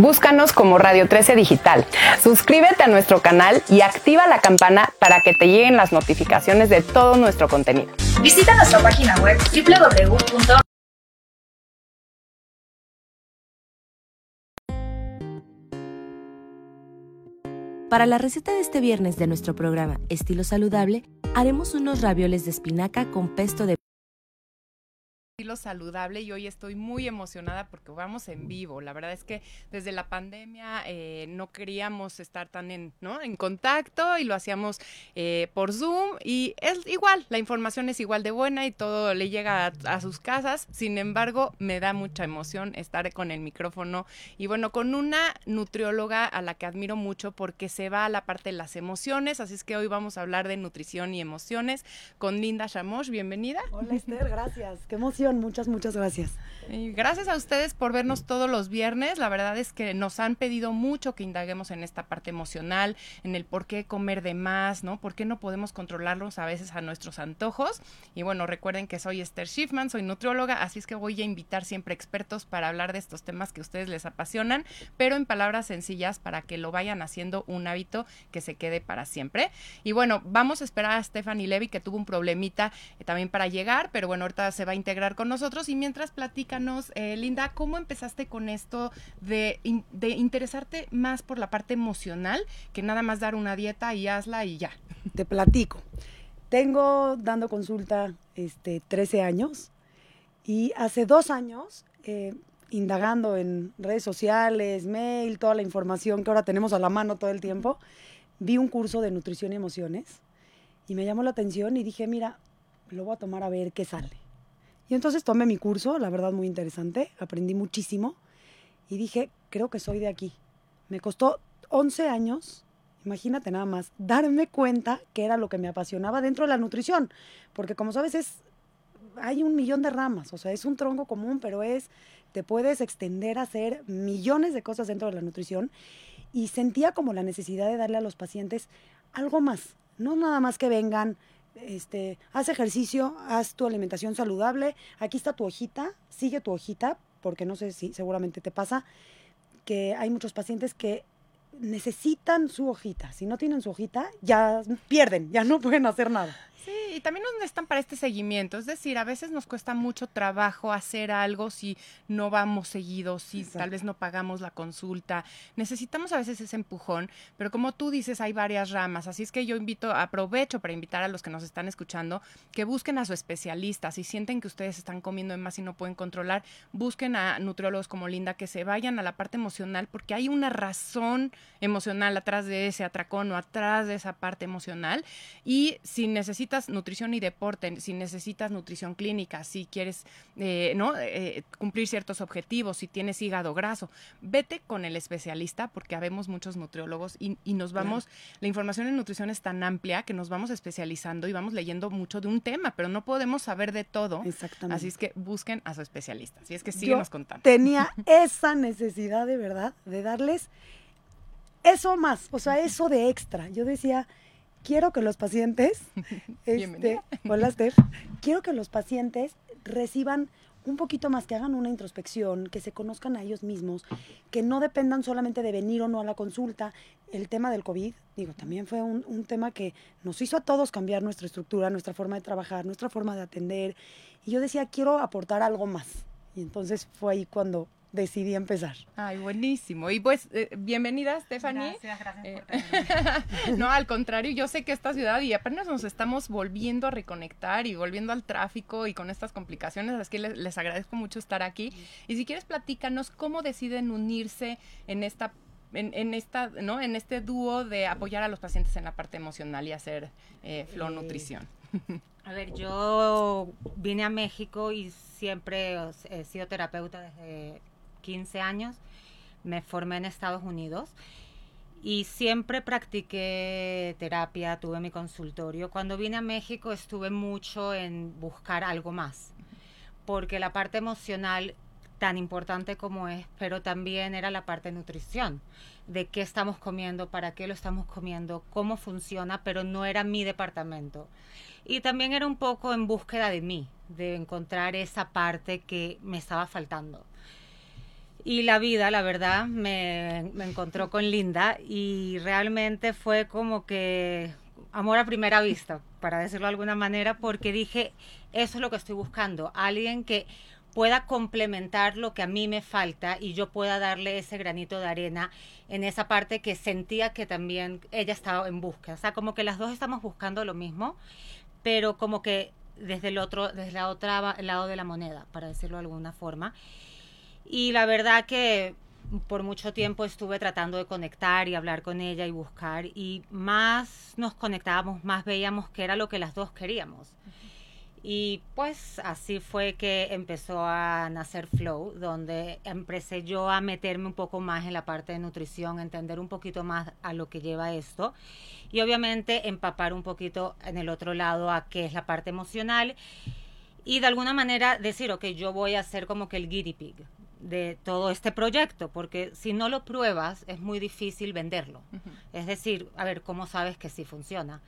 Búscanos como Radio 13 Digital. Suscríbete a nuestro canal y activa la campana para que te lleguen las notificaciones de todo nuestro contenido. Visita nuestra página web www. Para la receta de este viernes de nuestro programa Estilo Saludable, haremos unos ravioles de espinaca con pesto de estilo saludable y hoy estoy muy emocionada porque vamos en vivo. La verdad es que desde la pandemia eh, no queríamos estar tan en, ¿no? en contacto y lo hacíamos eh, por Zoom y es igual, la información es igual de buena y todo le llega a, a, sus casas. Sin embargo, me da mucha emoción estar con el micrófono y bueno, con una nutrióloga a la que admiro mucho porque se va a la parte de las emociones. Así es que hoy vamos a hablar de nutrición y emociones con Linda Shamosh. Bienvenida. Hola Esther, gracias. Qué emoción muchas, muchas gracias. Y gracias a ustedes por vernos todos los viernes. La verdad es que nos han pedido mucho que indaguemos en esta parte emocional, en el por qué comer de más, ¿no? ¿Por qué no podemos controlarlos a veces a nuestros antojos? Y bueno, recuerden que soy Esther Schiffman, soy nutrióloga, así es que voy a invitar siempre expertos para hablar de estos temas que a ustedes les apasionan, pero en palabras sencillas para que lo vayan haciendo un hábito que se quede para siempre. Y bueno, vamos a esperar a Stephanie Levy, que tuvo un problemita eh, también para llegar, pero bueno, ahorita se va a integrar con nosotros y mientras platícanos, eh, Linda, ¿cómo empezaste con esto de, de, interesarte más por la parte emocional que nada más dar una dieta y hazla y ya? Te platico. Tengo dando consulta este, 13 años y hace dos años, eh, indagando en redes sociales, mail, toda la información que ahora tenemos a la mano todo el tiempo, vi un curso de nutrición y emociones y me llamó la atención y dije, mira, lo voy a tomar a ver qué sale. Y entonces tomé mi curso, la verdad muy interesante, aprendí muchísimo y dije, creo que soy de aquí. Me costó 11 años, imagínate nada más, darme cuenta que era lo que me apasionaba dentro de la nutrición, porque como sabes es hay un millón de ramas, o sea, es un tronco común, pero es te puedes extender a hacer millones de cosas dentro de la nutrición y sentía como la necesidad de darle a los pacientes algo más, no nada más que vengan este, haz ejercicio, haz tu alimentación saludable, aquí está tu hojita, sigue tu hojita, porque no sé si seguramente te pasa que hay muchos pacientes que necesitan su hojita. Si no tienen su hojita, ya pierden, ya no pueden hacer nada. Sí, y también nos necesitan para este seguimiento. Es decir, a veces nos cuesta mucho trabajo hacer algo si no vamos seguidos, si Exacto. tal vez no pagamos la consulta. Necesitamos a veces ese empujón, pero como tú dices, hay varias ramas. Así es que yo invito, aprovecho para invitar a los que nos están escuchando que busquen a su especialista. Si sienten que ustedes están comiendo de más y no pueden controlar, busquen a nutriólogos como Linda que se vayan a la parte emocional porque hay una razón emocional atrás de ese atracón o atrás de esa parte emocional. Y si necesitas nutrición y deporte, si necesitas nutrición clínica, si quieres eh, ¿no? Eh, cumplir ciertos objetivos, si tienes hígado graso, vete con el especialista porque habemos muchos nutriólogos y, y nos vamos, claro. la información en nutrición es tan amplia que nos vamos especializando y vamos leyendo mucho de un tema, pero no podemos saber de todo. Exactamente. Así es que busquen a su especialista. Así es que síguenos Yo contando. Tenía esa necesidad de verdad de darles eso más, o sea, eso de extra. Yo decía, quiero que los pacientes, este, hola Steph, quiero que los pacientes reciban un poquito más, que hagan una introspección, que se conozcan a ellos mismos, que no dependan solamente de venir o no a la consulta. El tema del COVID, digo, también fue un, un tema que nos hizo a todos cambiar nuestra estructura, nuestra forma de trabajar, nuestra forma de atender. Y yo decía, quiero aportar algo más. Y entonces fue ahí cuando decidí empezar. Ay, buenísimo. Y pues, eh, bienvenida, Stephanie. Gracias, gracias Eh, por no, al contrario, yo sé que esta ciudad y apenas nos estamos volviendo a reconectar y volviendo al tráfico y con estas complicaciones, así que les, les agradezco mucho estar aquí. Y si quieres, platícanos cómo deciden unirse en esta en, en, esta, ¿no? en este dúo de apoyar a los pacientes en la parte emocional y hacer eh, flow nutrición. A ver, yo vine a México y siempre he sido terapeuta desde 15 años. Me formé en Estados Unidos y siempre practiqué terapia, tuve mi consultorio. Cuando vine a México estuve mucho en buscar algo más, porque la parte emocional, tan importante como es, pero también era la parte de nutrición, de qué estamos comiendo, para qué lo estamos comiendo, cómo funciona, pero no era mi departamento. Y también era un poco en búsqueda de mí, de encontrar esa parte que me estaba faltando. Y la vida, la verdad, me, me, encontró con Linda y realmente fue como que amor a primera vista, para decirlo de alguna manera, porque dije, eso es lo que estoy buscando, alguien que pueda complementar lo que a mí me falta y yo pueda darle ese granito de arena en esa parte que sentía que también ella estaba en búsqueda. O sea, como que las dos estamos buscando lo mismo, pero como que desde el otro, desde la otra lado de la moneda, para decirlo de alguna forma. Y la verdad que por mucho tiempo estuve tratando de conectar y hablar con ella y buscar y más nos conectábamos, más veíamos que era lo que las dos queríamos. Y pues así fue que empezó a nacer Flow, donde empecé yo a meterme un poco más en la parte de nutrición, entender un poquito más a lo que lleva esto y obviamente empapar un poquito en el otro lado a qué es la parte emocional y de alguna manera decir, ok, yo voy a ser como que el guinea pig de todo este proyecto, porque si no lo pruebas es muy difícil venderlo. Es decir, a ver, ¿cómo sabes que sí funciona?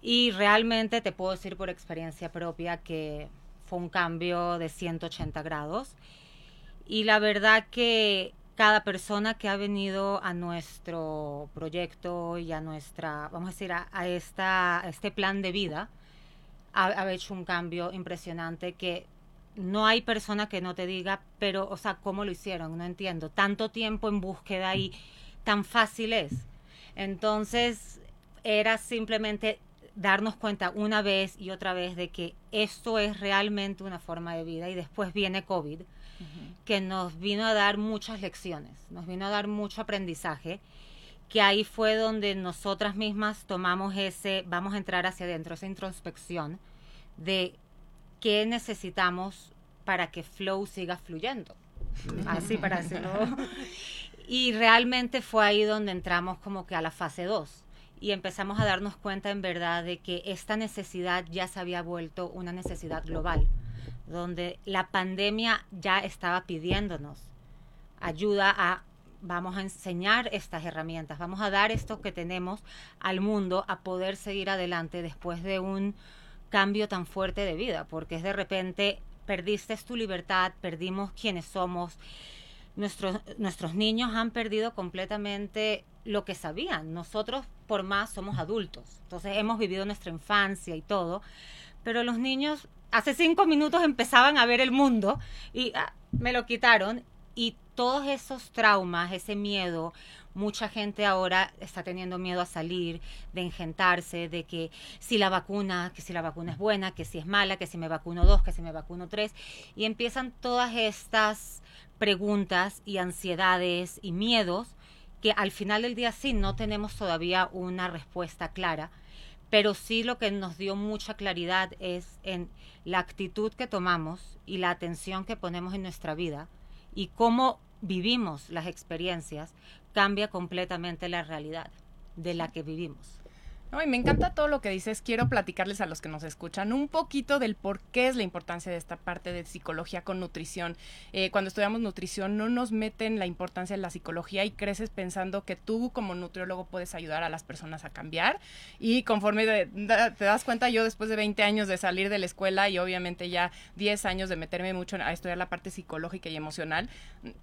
Y realmente te puedo decir por experiencia propia que fue un cambio de 180 grados. Y la verdad que cada persona que ha venido a nuestro proyecto y a nuestra, vamos a decir, a, esta, este plan de vida, ha, ha, hecho un cambio impresionante que no hay persona que no te diga, pero, o sea, ¿cómo lo hicieron? No entiendo. Tanto tiempo en búsqueda y tan fácil es. Entonces, era simplemente darnos cuenta una vez y otra vez de que esto es realmente una forma de vida y después viene COVID, que nos vino a dar muchas lecciones, nos vino a dar mucho aprendizaje, que ahí fue donde nosotras mismas tomamos ese, vamos a entrar hacia adentro, esa introspección de qué necesitamos para que Flow siga fluyendo. Así para hacerlo. Y realmente fue ahí donde entramos como que a la fase 2 y empezamos a darnos cuenta en verdad de que esta necesidad ya se había vuelto una necesidad global, donde la pandemia ya estaba pidiéndonos ayuda a vamos a enseñar estas herramientas, vamos a dar esto que tenemos al mundo a poder seguir adelante después de un cambio tan fuerte de vida, porque es de repente perdiste tu libertad, perdimos quienes somos, nuestros, nuestros niños han perdido completamente lo que sabían. Nosotros, por más, somos adultos. Entonces, hemos vivido nuestra infancia y todo. Pero los niños hace cinco minutos empezaban a ver el mundo y ah, me lo quitaron. Y todos esos traumas, ese miedo, mucha gente ahora está teniendo miedo a salir, de engentarse, de que si la vacuna, que si la vacuna es buena, que si es mala, que si me vacuno dos, que si me vacuno tres. Y empiezan todas estas preguntas y ansiedades y miedos que al final del día sí no tenemos todavía una respuesta clara, pero sí lo que nos dio mucha claridad es en la actitud que tomamos y la atención que ponemos en nuestra vida y cómo vivimos las experiencias cambia completamente la realidad de la que vivimos. No, y me encanta todo lo que dices. Quiero platicarles a los que nos escuchan un poquito del por qué es la importancia de esta parte de psicología con nutrición. Eh, cuando estudiamos nutrición no nos meten la importancia de la psicología y creces pensando que tú como nutriólogo puedes ayudar a las personas a cambiar. Y conforme te das cuenta, yo después de 20 años de salir de la escuela y obviamente ya 10 años de meterme mucho a estudiar la parte psicológica y emocional,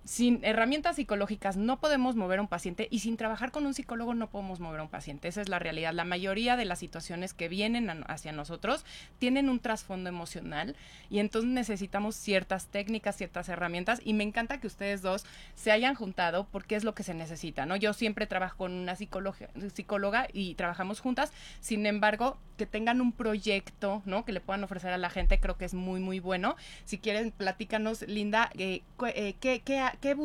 sin herramientas psicológicas no podemos mover a un paciente y sin trabajar con un psicólogo no podemos mover a un paciente. Esa es la realidad. La mayoría de las situaciones que vienen hacia nosotros tienen un trasfondo emocional y entonces necesitamos ciertas técnicas, ciertas herramientas y me encanta que ustedes dos se hayan juntado porque es lo que se necesita, ¿no? Yo siempre trabajo con una psicóloga y trabajamos juntas, sin embargo, que tengan un proyecto, ¿no? Que le puedan ofrecer a la gente, creo que es muy, muy bueno. Si quieren, platícanos, Linda, eh, eh, ¿qué, qué, qué,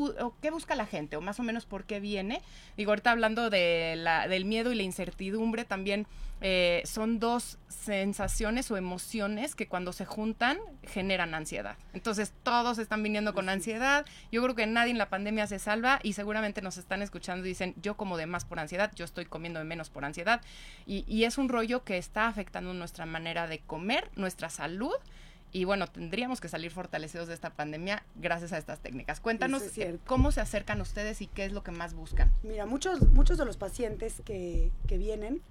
qué, busca la gente o más o menos por qué viene? Digo, ahorita hablando de la, del miedo y la incertidumbre, también también eh, son dos sensaciones o emociones que cuando se juntan generan ansiedad. Entonces todos están viniendo con ansiedad. Yo creo que nadie en la pandemia se salva y seguramente nos están escuchando y dicen, yo como de más por ansiedad, yo estoy comiendo de menos por ansiedad. Y, y es un rollo que está afectando nuestra manera de comer, nuestra salud. Y bueno, tendríamos que salir fortalecidos de esta pandemia gracias a estas técnicas. Cuéntanos es cómo se acercan ustedes y qué es lo que más buscan. Mira, muchos, muchos de los pacientes que, que vienen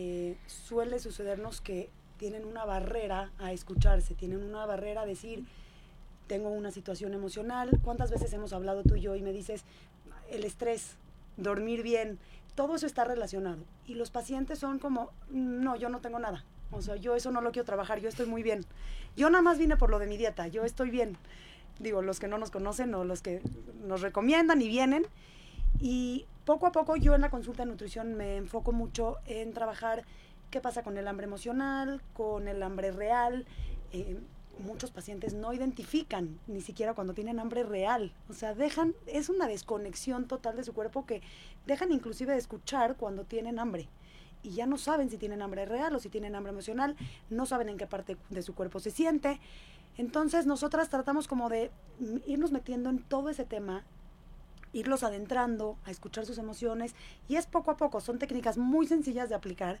eh, suele sucedernos que tienen una barrera a escucharse, tienen una barrera a decir, tengo una situación emocional. ¿Cuántas veces hemos hablado tú y yo y me dices, el estrés, dormir bien, todo eso está relacionado? Y los pacientes son como, no, yo no tengo nada. O sea, yo eso no lo quiero trabajar, yo estoy muy bien. Yo nada más vine por lo de mi dieta, yo estoy bien. Digo, los que no nos conocen o los que nos recomiendan y vienen. Y poco a poco yo en la consulta de nutrición me enfoco mucho en trabajar qué pasa con el hambre emocional, con el hambre real. Eh, muchos pacientes no identifican ni siquiera cuando tienen hambre real. O sea, dejan, es una desconexión total de su cuerpo que dejan inclusive de escuchar cuando tienen hambre. Y ya no saben si tienen hambre real o si tienen hambre emocional, no saben en qué parte de su cuerpo se siente. Entonces nosotras tratamos como de irnos metiendo en todo ese tema irlos adentrando, a escuchar sus emociones y es poco a poco, son técnicas muy sencillas de aplicar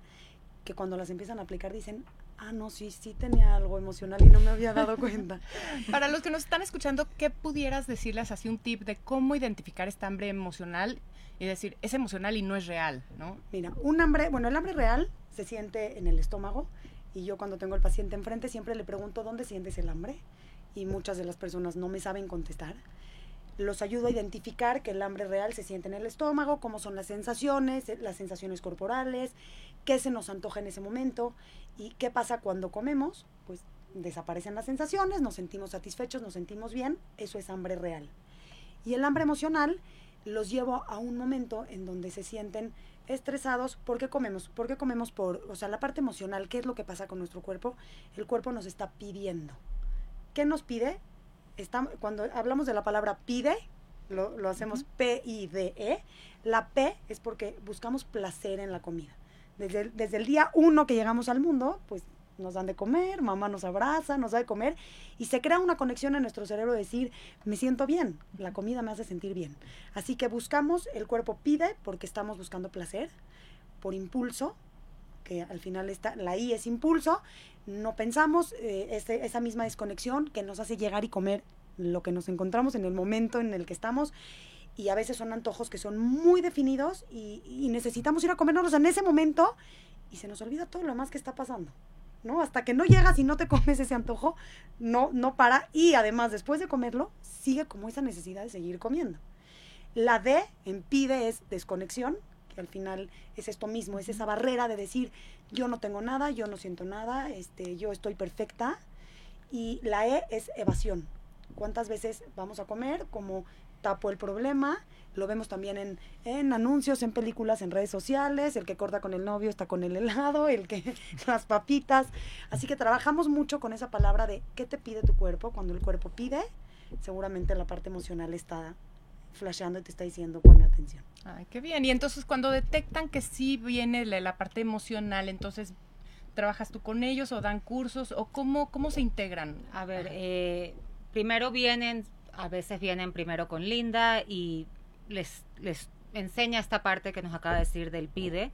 que cuando las empiezan a aplicar dicen, ah, no, sí, sí tenía algo emocional y no me había dado cuenta. Para los que nos están escuchando, ¿qué pudieras decirles así un tip de cómo identificar esta hambre emocional y decir, es emocional y no es real, ¿no? Mira, un hambre, bueno, el hambre real se siente en el estómago y yo cuando tengo el paciente enfrente siempre le pregunto, ¿dónde sientes el hambre? Y muchas de las personas no me saben contestar los ayudo a identificar que el hambre real se siente en el estómago, cómo son las sensaciones, las sensaciones corporales, qué se nos antoja en ese momento y qué pasa cuando comemos, pues desaparecen las sensaciones, nos sentimos satisfechos, nos sentimos bien, eso es hambre real. Y el hambre emocional los llevo a un momento en donde se sienten estresados, ¿por qué comemos? ¿Por qué comemos por, o sea, la parte emocional, qué es lo que pasa con nuestro cuerpo? El cuerpo nos está pidiendo. ¿Qué nos pide? Está, cuando hablamos de la palabra pide, lo, lo hacemos P-I-D-E, la P es porque buscamos placer en la comida. Desde el, desde el día uno que llegamos al mundo, pues nos dan de comer, mamá nos abraza, nos da de comer y se crea una conexión en nuestro cerebro de decir, me siento bien, la comida me hace sentir bien. Así que buscamos, el cuerpo pide porque estamos buscando placer, por impulso, que al final está, la I es impulso, no pensamos eh, esa misma desconexión que nos hace llegar y comer lo que nos encontramos en el momento en el que estamos y a veces son antojos que son muy definidos y, y necesitamos ir a comernos en ese momento y se nos olvida todo lo demás que está pasando. ¿no? Hasta que no llegas y no te comes ese antojo, no, no para. Y además, después de comerlo, sigue como esa necesidad de seguir comiendo. La D en pide es desconexión, al final es esto mismo, es esa barrera de decir, yo no tengo nada, yo no siento nada, este, yo estoy perfecta. Y la E es evasión. ¿Cuántas veces vamos a comer? Como tapo el problema, lo vemos también en, en, anuncios, en películas, en redes sociales, el que corta con el novio está con el helado, el que las papitas. Así que trabajamos mucho con esa palabra de qué te pide tu cuerpo. Cuando el cuerpo pide, seguramente la parte emocional está flasheando y te está diciendo pone atención. Ay, qué bien. Y entonces cuando detectan que sí viene la, la parte emocional, entonces trabajas tú con ellos o dan cursos o cómo, cómo se integran. A ver, eh, primero vienen, a veces vienen primero con Linda y les, les enseña esta parte que nos acaba de decir del PIDE,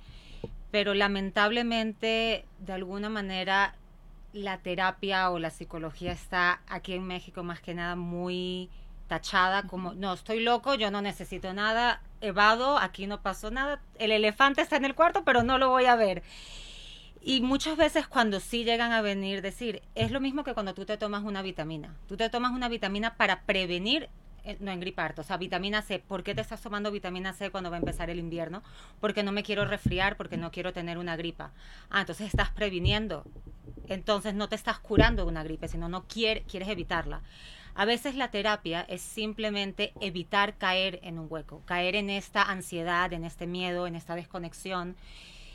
pero lamentablemente, de alguna manera, la terapia o la psicología está aquí en México más que nada muy tachada como, no, estoy loco, yo no necesito nada, evado, aquí no pasó nada, el elefante está en el cuarto, pero no lo voy a ver. Y muchas veces cuando sí llegan a venir, decir, es lo mismo que cuando tú te tomas una vitamina. Tú te tomas una vitamina para prevenir no engriparte, o sea, vitamina C. ¿Por qué te estás tomando vitamina C cuando va a empezar el invierno? Porque no me quiero resfriar, porque no quiero tener una gripa. Ah, entonces estás previniendo. Entonces no te estás curando una gripe, sino no quiere, quieres evitarla. A veces la terapia es simplemente evitar caer en un hueco, caer en esta ansiedad, en este miedo, en esta desconexión,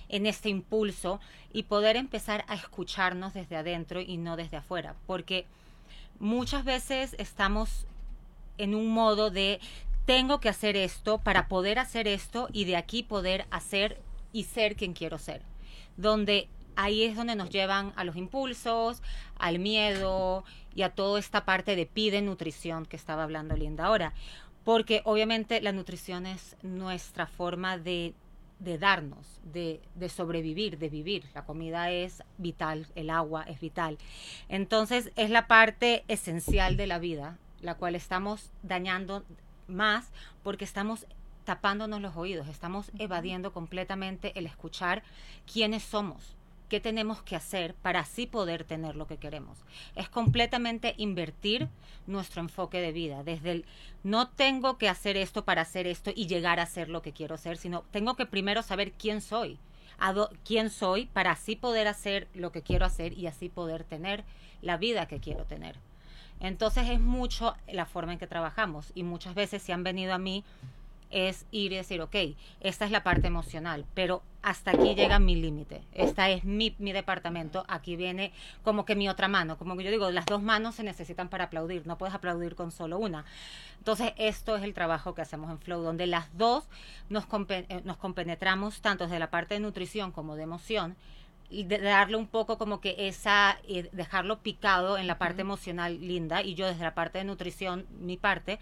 en este impulso y poder empezar a escucharnos desde adentro y no desde afuera. Porque muchas veces estamos en un modo de tengo que hacer esto para poder hacer esto y de aquí poder hacer y ser quien quiero ser. Donde ahí es donde nos llevan a los impulsos, al miedo y a toda esta parte de pide nutrición que estaba hablando Linda ahora. Porque obviamente la nutrición es nuestra forma de, de darnos, de, de, sobrevivir, de vivir. La comida es vital, el agua es vital. Entonces es la parte esencial de la vida, la cual estamos dañando más porque estamos tapándonos los oídos, estamos evadiendo completamente el escuchar quiénes somos, qué tenemos que hacer para así poder tener lo que queremos. Es completamente invertir nuestro enfoque de vida, desde el no tengo que hacer esto para hacer esto y llegar a ser lo que quiero ser, sino tengo que primero saber quién soy, quién soy para así poder hacer lo que quiero hacer y así poder tener la vida que quiero tener. Entonces es mucho la forma en que trabajamos y muchas veces se han venido a mí es ir y decir, ok, esta es la parte emocional, pero hasta aquí llega mi límite, esta es mi, mi, departamento, aquí viene como que mi otra mano, como que yo digo, las dos manos se necesitan para aplaudir, no puedes aplaudir con solo una. Entonces, esto es el trabajo que hacemos en Flow, donde las dos nos, eh, nos compenetramos tanto desde la parte de nutrición como de emoción, y de darle un poco como que esa, eh, dejarlo picado en la parte emocional linda y yo desde la parte de nutrición, mi parte,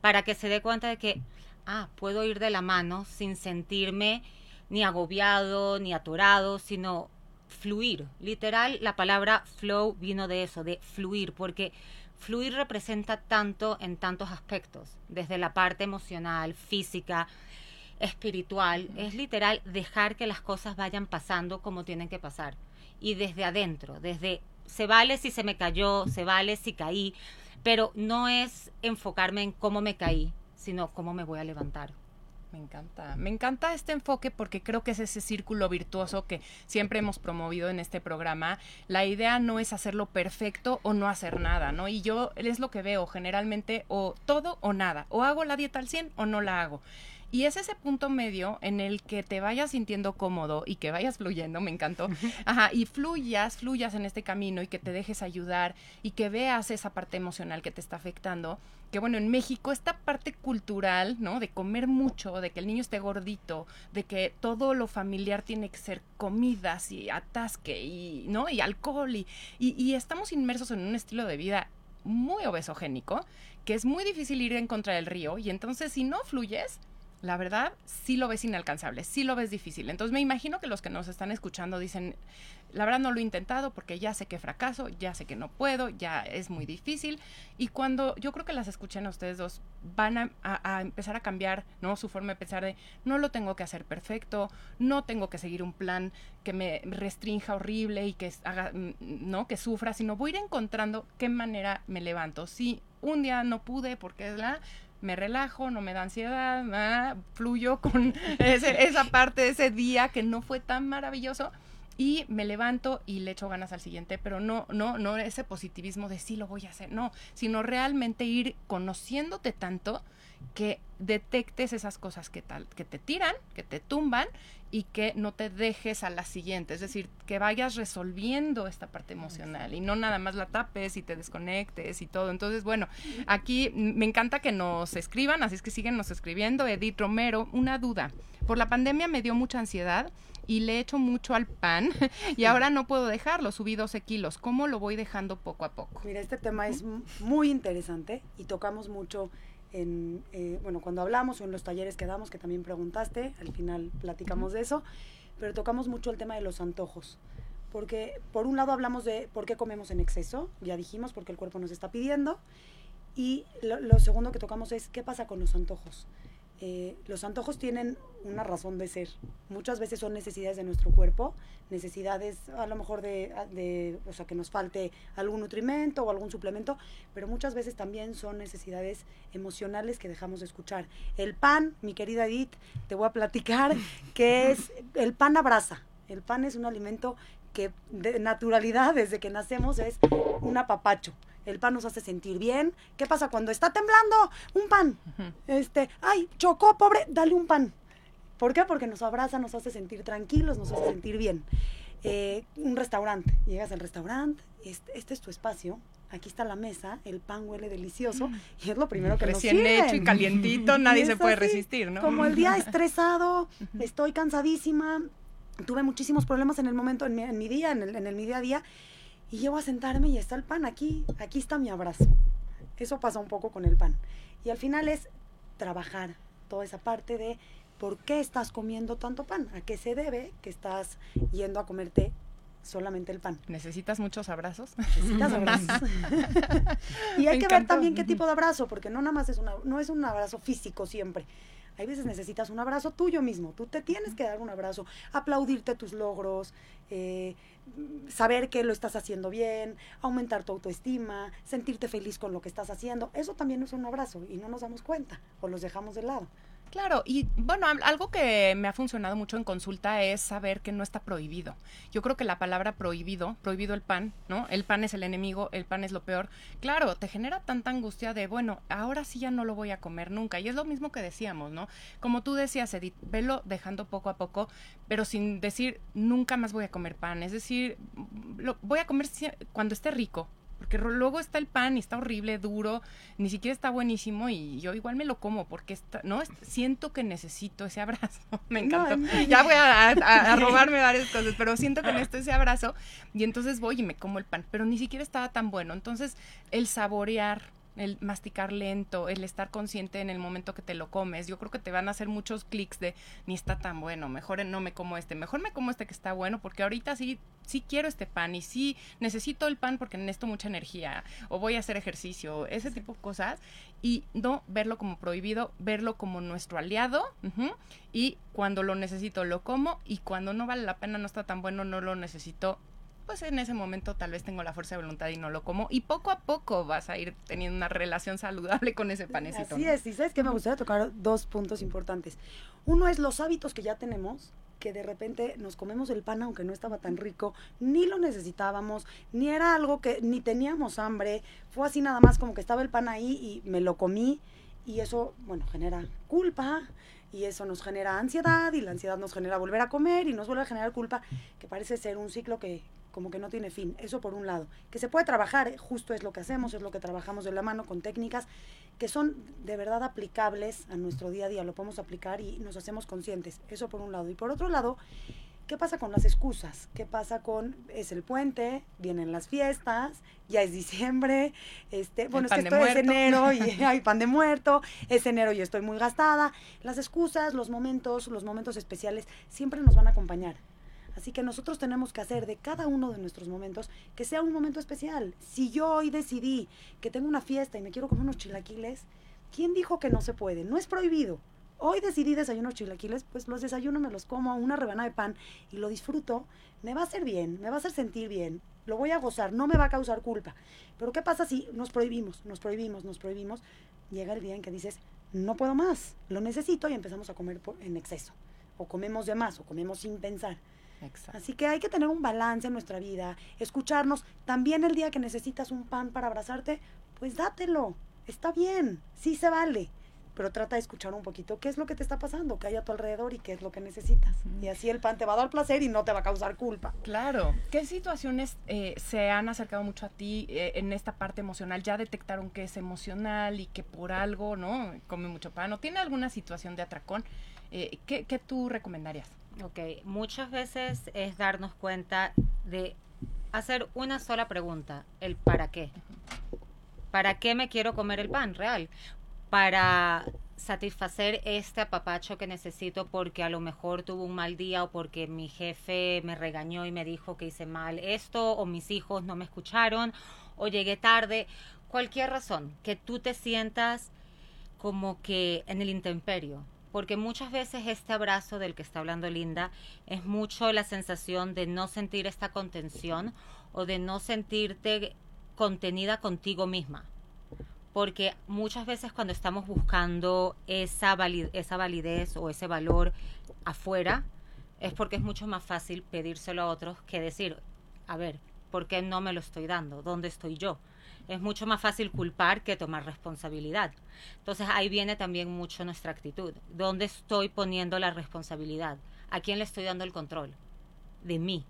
para que se dé cuenta de que ah, puedo ir de la mano sin sentirme ni agobiado, ni atorado, sino fluir. Literal, la palabra flow vino de eso, de fluir, porque fluir representa tanto en tantos aspectos, desde la parte emocional, física, espiritual. Es literal dejar que las cosas vayan pasando como tienen que pasar. Y desde adentro, desde se vale si se me cayó, se vale si caí, pero no es enfocarme en cómo me caí, sino cómo me voy a levantar. Me encanta, me encanta este enfoque porque creo que es ese círculo virtuoso que siempre hemos promovido en este programa. La idea no es hacerlo perfecto o no hacer nada, ¿no? Y yo es lo que veo generalmente o todo o nada, o hago la dieta al 100 o no la hago. Y es ese punto medio en el que te vayas sintiendo cómodo y que vayas fluyendo, me encantó. Ajá, y fluyas, fluyas en este camino y que te dejes ayudar y que veas esa parte emocional que te está afectando. Que bueno, en México esta parte cultural, ¿no? De comer mucho, de que el niño esté gordito, de que todo lo familiar tiene que ser comidas y atasque y, ¿no? Y alcohol y, y, y estamos inmersos en un estilo de vida muy obesogénico, que es muy difícil ir en contra del río y entonces si no fluyes, la verdad, sí lo ves inalcanzable, sí lo ves difícil. Entonces me imagino que los que nos están escuchando dicen, la verdad no lo he intentado porque ya sé que fracaso, ya sé que no puedo, ya es muy difícil. Y cuando yo creo que las escuchen a ustedes dos, van a, empezar a cambiar ¿no? su forma de pensar de, no lo tengo que hacer perfecto, no tengo que seguir un plan que me restrinja horrible y que haga, mm, ¿no? que sufra, sino voy a ir encontrando qué manera me levanto. Si un día no pude porque es la me relajo, no me da ansiedad, ah, fluyo con esa parte de ese día que no fue tan maravilloso y me levanto y le echo ganas al siguiente, pero no, no, no ese positivismo de sí lo voy a hacer, no, sino realmente ir conociéndote tanto que detectes esas cosas que tal, que te tiran, que te tumban y que no te dejes a la siguiente, es decir, que vayas resolviendo esta parte emocional y no nada más la tapes y te desconectes y todo. Entonces, bueno, aquí me encanta que nos escriban, así es que síguenos escribiendo. Edith Romero, una duda. Por la pandemia me dio mucha ansiedad y le echo mucho al pan y ahora no puedo dejarlo, subí 12 kilos. ¿Cómo lo voy dejando poco a poco? Mira, este tema es muy interesante y tocamos mucho en, eh, bueno, cuando hablamos o en los talleres que damos, que también preguntaste, al final platicamos de eso, pero tocamos mucho el tema de los antojos. Porque por un lado hablamos de por qué comemos en exceso, ya dijimos, porque el cuerpo nos está pidiendo, y lo segundo que tocamos es qué pasa con los antojos. Eh, los antojos tienen una razón de ser. Muchas veces son necesidades de nuestro cuerpo, necesidades a lo mejor de, o sea, que nos falte algún nutrimento o algún suplemento, pero muchas veces también son necesidades emocionales que dejamos de escuchar. El pan, mi querida Edith, te voy a platicar que es, el pan abraza. El pan es un alimento que de naturalidad, desde que nacemos, es un apapacho el pan nos hace sentir bien. ¿Qué pasa cuando está temblando? Un pan. Este, ay, chocó, pobre, dale un pan. ¿Por qué? Porque nos abraza, nos hace sentir tranquilos, nos hace sentir bien. Eh, un restaurante, llegas al restaurante, este, este, es tu espacio, aquí está la mesa, el pan huele delicioso y es lo primero que Recién nos hecho y calientito, nadie se puede resistir, ¿no? Como el día estresado, estoy cansadísima, tuve muchísimos problemas en el momento, en mi, en mi día, en el, en el mi día a día, y llego a sentarme y está el pan aquí, aquí está mi abrazo. Eso pasa un poco con el pan. Y al final es trabajar toda esa parte de por qué estás comiendo tanto pan, a qué se debe que estás yendo a comerte solamente el pan. ¿Necesitas muchos abrazos? Necesitas abrazos. y hay Me que ver encantó. también qué tipo de abrazo, porque no nada más es una, no es un abrazo físico siempre. Hay veces necesitas un abrazo tuyo mismo. Tú te tienes que dar un abrazo, aplaudirte tus logros, eh, saber que lo estás haciendo bien, aumentar tu autoestima, sentirte feliz con lo que estás haciendo. Eso también es un abrazo y no nos damos cuenta o los dejamos de lado. Claro, y bueno, al- algo que me ha funcionado mucho en consulta es saber que no está prohibido. Yo creo que la palabra prohibido, prohibido el pan, ¿no? El pan es el enemigo, el pan es lo peor. Claro, te genera tanta angustia de, bueno, ahora sí ya no lo voy a comer nunca. Y es lo mismo que decíamos, ¿no? Como tú decías, Edith, velo dejando poco a poco, pero sin decir, nunca más voy a comer pan. Es decir, lo, voy a comer cuando esté rico. Porque luego está el pan y está horrible, duro, ni siquiera está buenísimo y yo igual me lo como porque está, no, siento que necesito ese abrazo. Me encantó. No, ya voy a, a- a robarme varias cosas, pero siento que necesito ese abrazo y entonces voy y me como el pan, pero ni siquiera estaba tan bueno. Entonces, el saborear, el masticar lento, el estar consciente en el momento que te lo comes, yo creo que te van a hacer muchos clics de ni está tan bueno, mejor no me como este, mejor me como este que está bueno, porque ahorita sí, sí quiero este pan y sí necesito el pan porque necesito mucha energía, o voy a hacer ejercicio, ese tipo de cosas, y no verlo como prohibido, verlo como nuestro aliado, y cuando lo necesito lo como, y cuando no vale la pena, no está tan bueno, no lo necesito, pues en ese momento tal vez tengo la fuerza de voluntad y no lo como. Y poco a poco vas a ir teniendo una relación saludable con ese panecito. Así ¿no? es, y sabes que me gustaría tocar dos puntos importantes. Uno es los hábitos que ya tenemos, que de repente nos comemos el pan aunque no estaba tan rico, ni lo necesitábamos, ni era algo que ni teníamos hambre, fue así nada más como que estaba el pan ahí y me lo comí y eso, bueno, genera culpa y eso nos genera ansiedad y la ansiedad nos genera volver a comer y nos vuelve a generar culpa, que parece ser un ciclo que como que no tiene fin. Eso por un lado, que se puede trabajar, ¿eh? justo es lo que hacemos, es lo que trabajamos de la mano con técnicas que son de verdad aplicables a nuestro día a día, lo podemos aplicar y nos hacemos conscientes. Eso por un lado. Y por otro lado, ¿qué pasa con las excusas? ¿Qué pasa con es el puente, vienen las fiestas, ya es diciembre, este, bueno, es que esto es enero y hay pan de muerto, es enero y estoy muy gastada. Las excusas, los momentos, los momentos especiales siempre nos van a acompañar. Así que nosotros tenemos que hacer de cada uno de nuestros momentos que sea un momento especial. Si yo hoy decidí que tengo una fiesta y me quiero comer unos chilaquiles, ¿quién dijo que no se puede? No es prohibido. Hoy decidí desayunar chilaquiles, pues los desayuno, me los como, una rebanada de pan y lo disfruto. Me va a hacer bien, me va a hacer sentir bien, lo voy a gozar, no me va a causar culpa. Pero ¿qué pasa si nos prohibimos, nos prohibimos, nos prohibimos? Llega el día en que dices, no puedo más, lo necesito y empezamos a comer en exceso. O comemos de más, o comemos sin pensar. Exacto. Así que hay que tener un balance en nuestra vida, escucharnos. También el día que necesitas un pan para abrazarte, pues dátelo. Está bien, sí se vale. Pero trata de escuchar un poquito qué es lo que te está pasando, qué hay a tu alrededor y qué es lo que necesitas. Y así el pan te va a dar placer y no te va a causar culpa. Claro. ¿Qué situaciones eh, se han acercado mucho a ti eh, en esta parte emocional? ¿Ya detectaron que es emocional y que por algo, ¿no? Come mucho pan o tiene alguna situación de atracón? Eh, ¿qué, ¿Qué tú recomendarías? Ok, muchas veces es darnos cuenta de hacer una sola pregunta, el para qué. ¿Para qué me quiero comer el pan real? Para satisfacer este apapacho que necesito porque a lo mejor tuve un mal día o porque mi jefe me regañó y me dijo que hice mal esto o mis hijos no me escucharon o llegué tarde. Cualquier razón, que tú te sientas como que en el intemperio. Porque muchas veces este abrazo del que está hablando Linda es mucho la sensación de no sentir esta contención o de no sentirte contenida contigo misma. Porque muchas veces cuando estamos buscando esa, vali- esa validez o ese valor afuera, es porque es mucho más fácil pedírselo a otros que decir, a ver, ¿por qué no me lo estoy dando? ¿Dónde estoy yo? Es mucho más fácil culpar que tomar responsabilidad. Entonces ahí viene también mucho nuestra actitud. ¿Dónde estoy poniendo la responsabilidad? ¿A quién le estoy dando el control? De mí.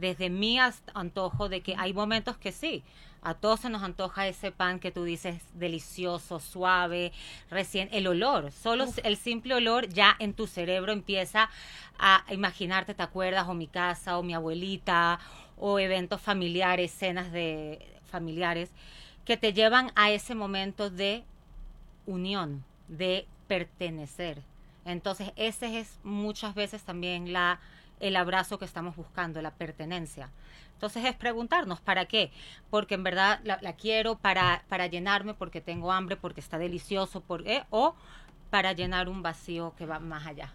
desde mi antojo de que hay momentos que sí, a todos se nos antoja ese pan que tú dices delicioso, suave, recién, el olor, solo el simple olor ya en tu cerebro empieza a imaginarte, te acuerdas, o mi casa, o mi abuelita, o eventos familiares, cenas de familiares, que te llevan a ese momento de unión, de pertenecer. Entonces, ese es muchas veces también la, el abrazo que estamos buscando, la pertenencia. Entonces es preguntarnos, ¿para qué? Porque en verdad la, quiero para, para llenarme, porque tengo hambre, porque está delicioso, porque, o para llenar un vacío que va más allá.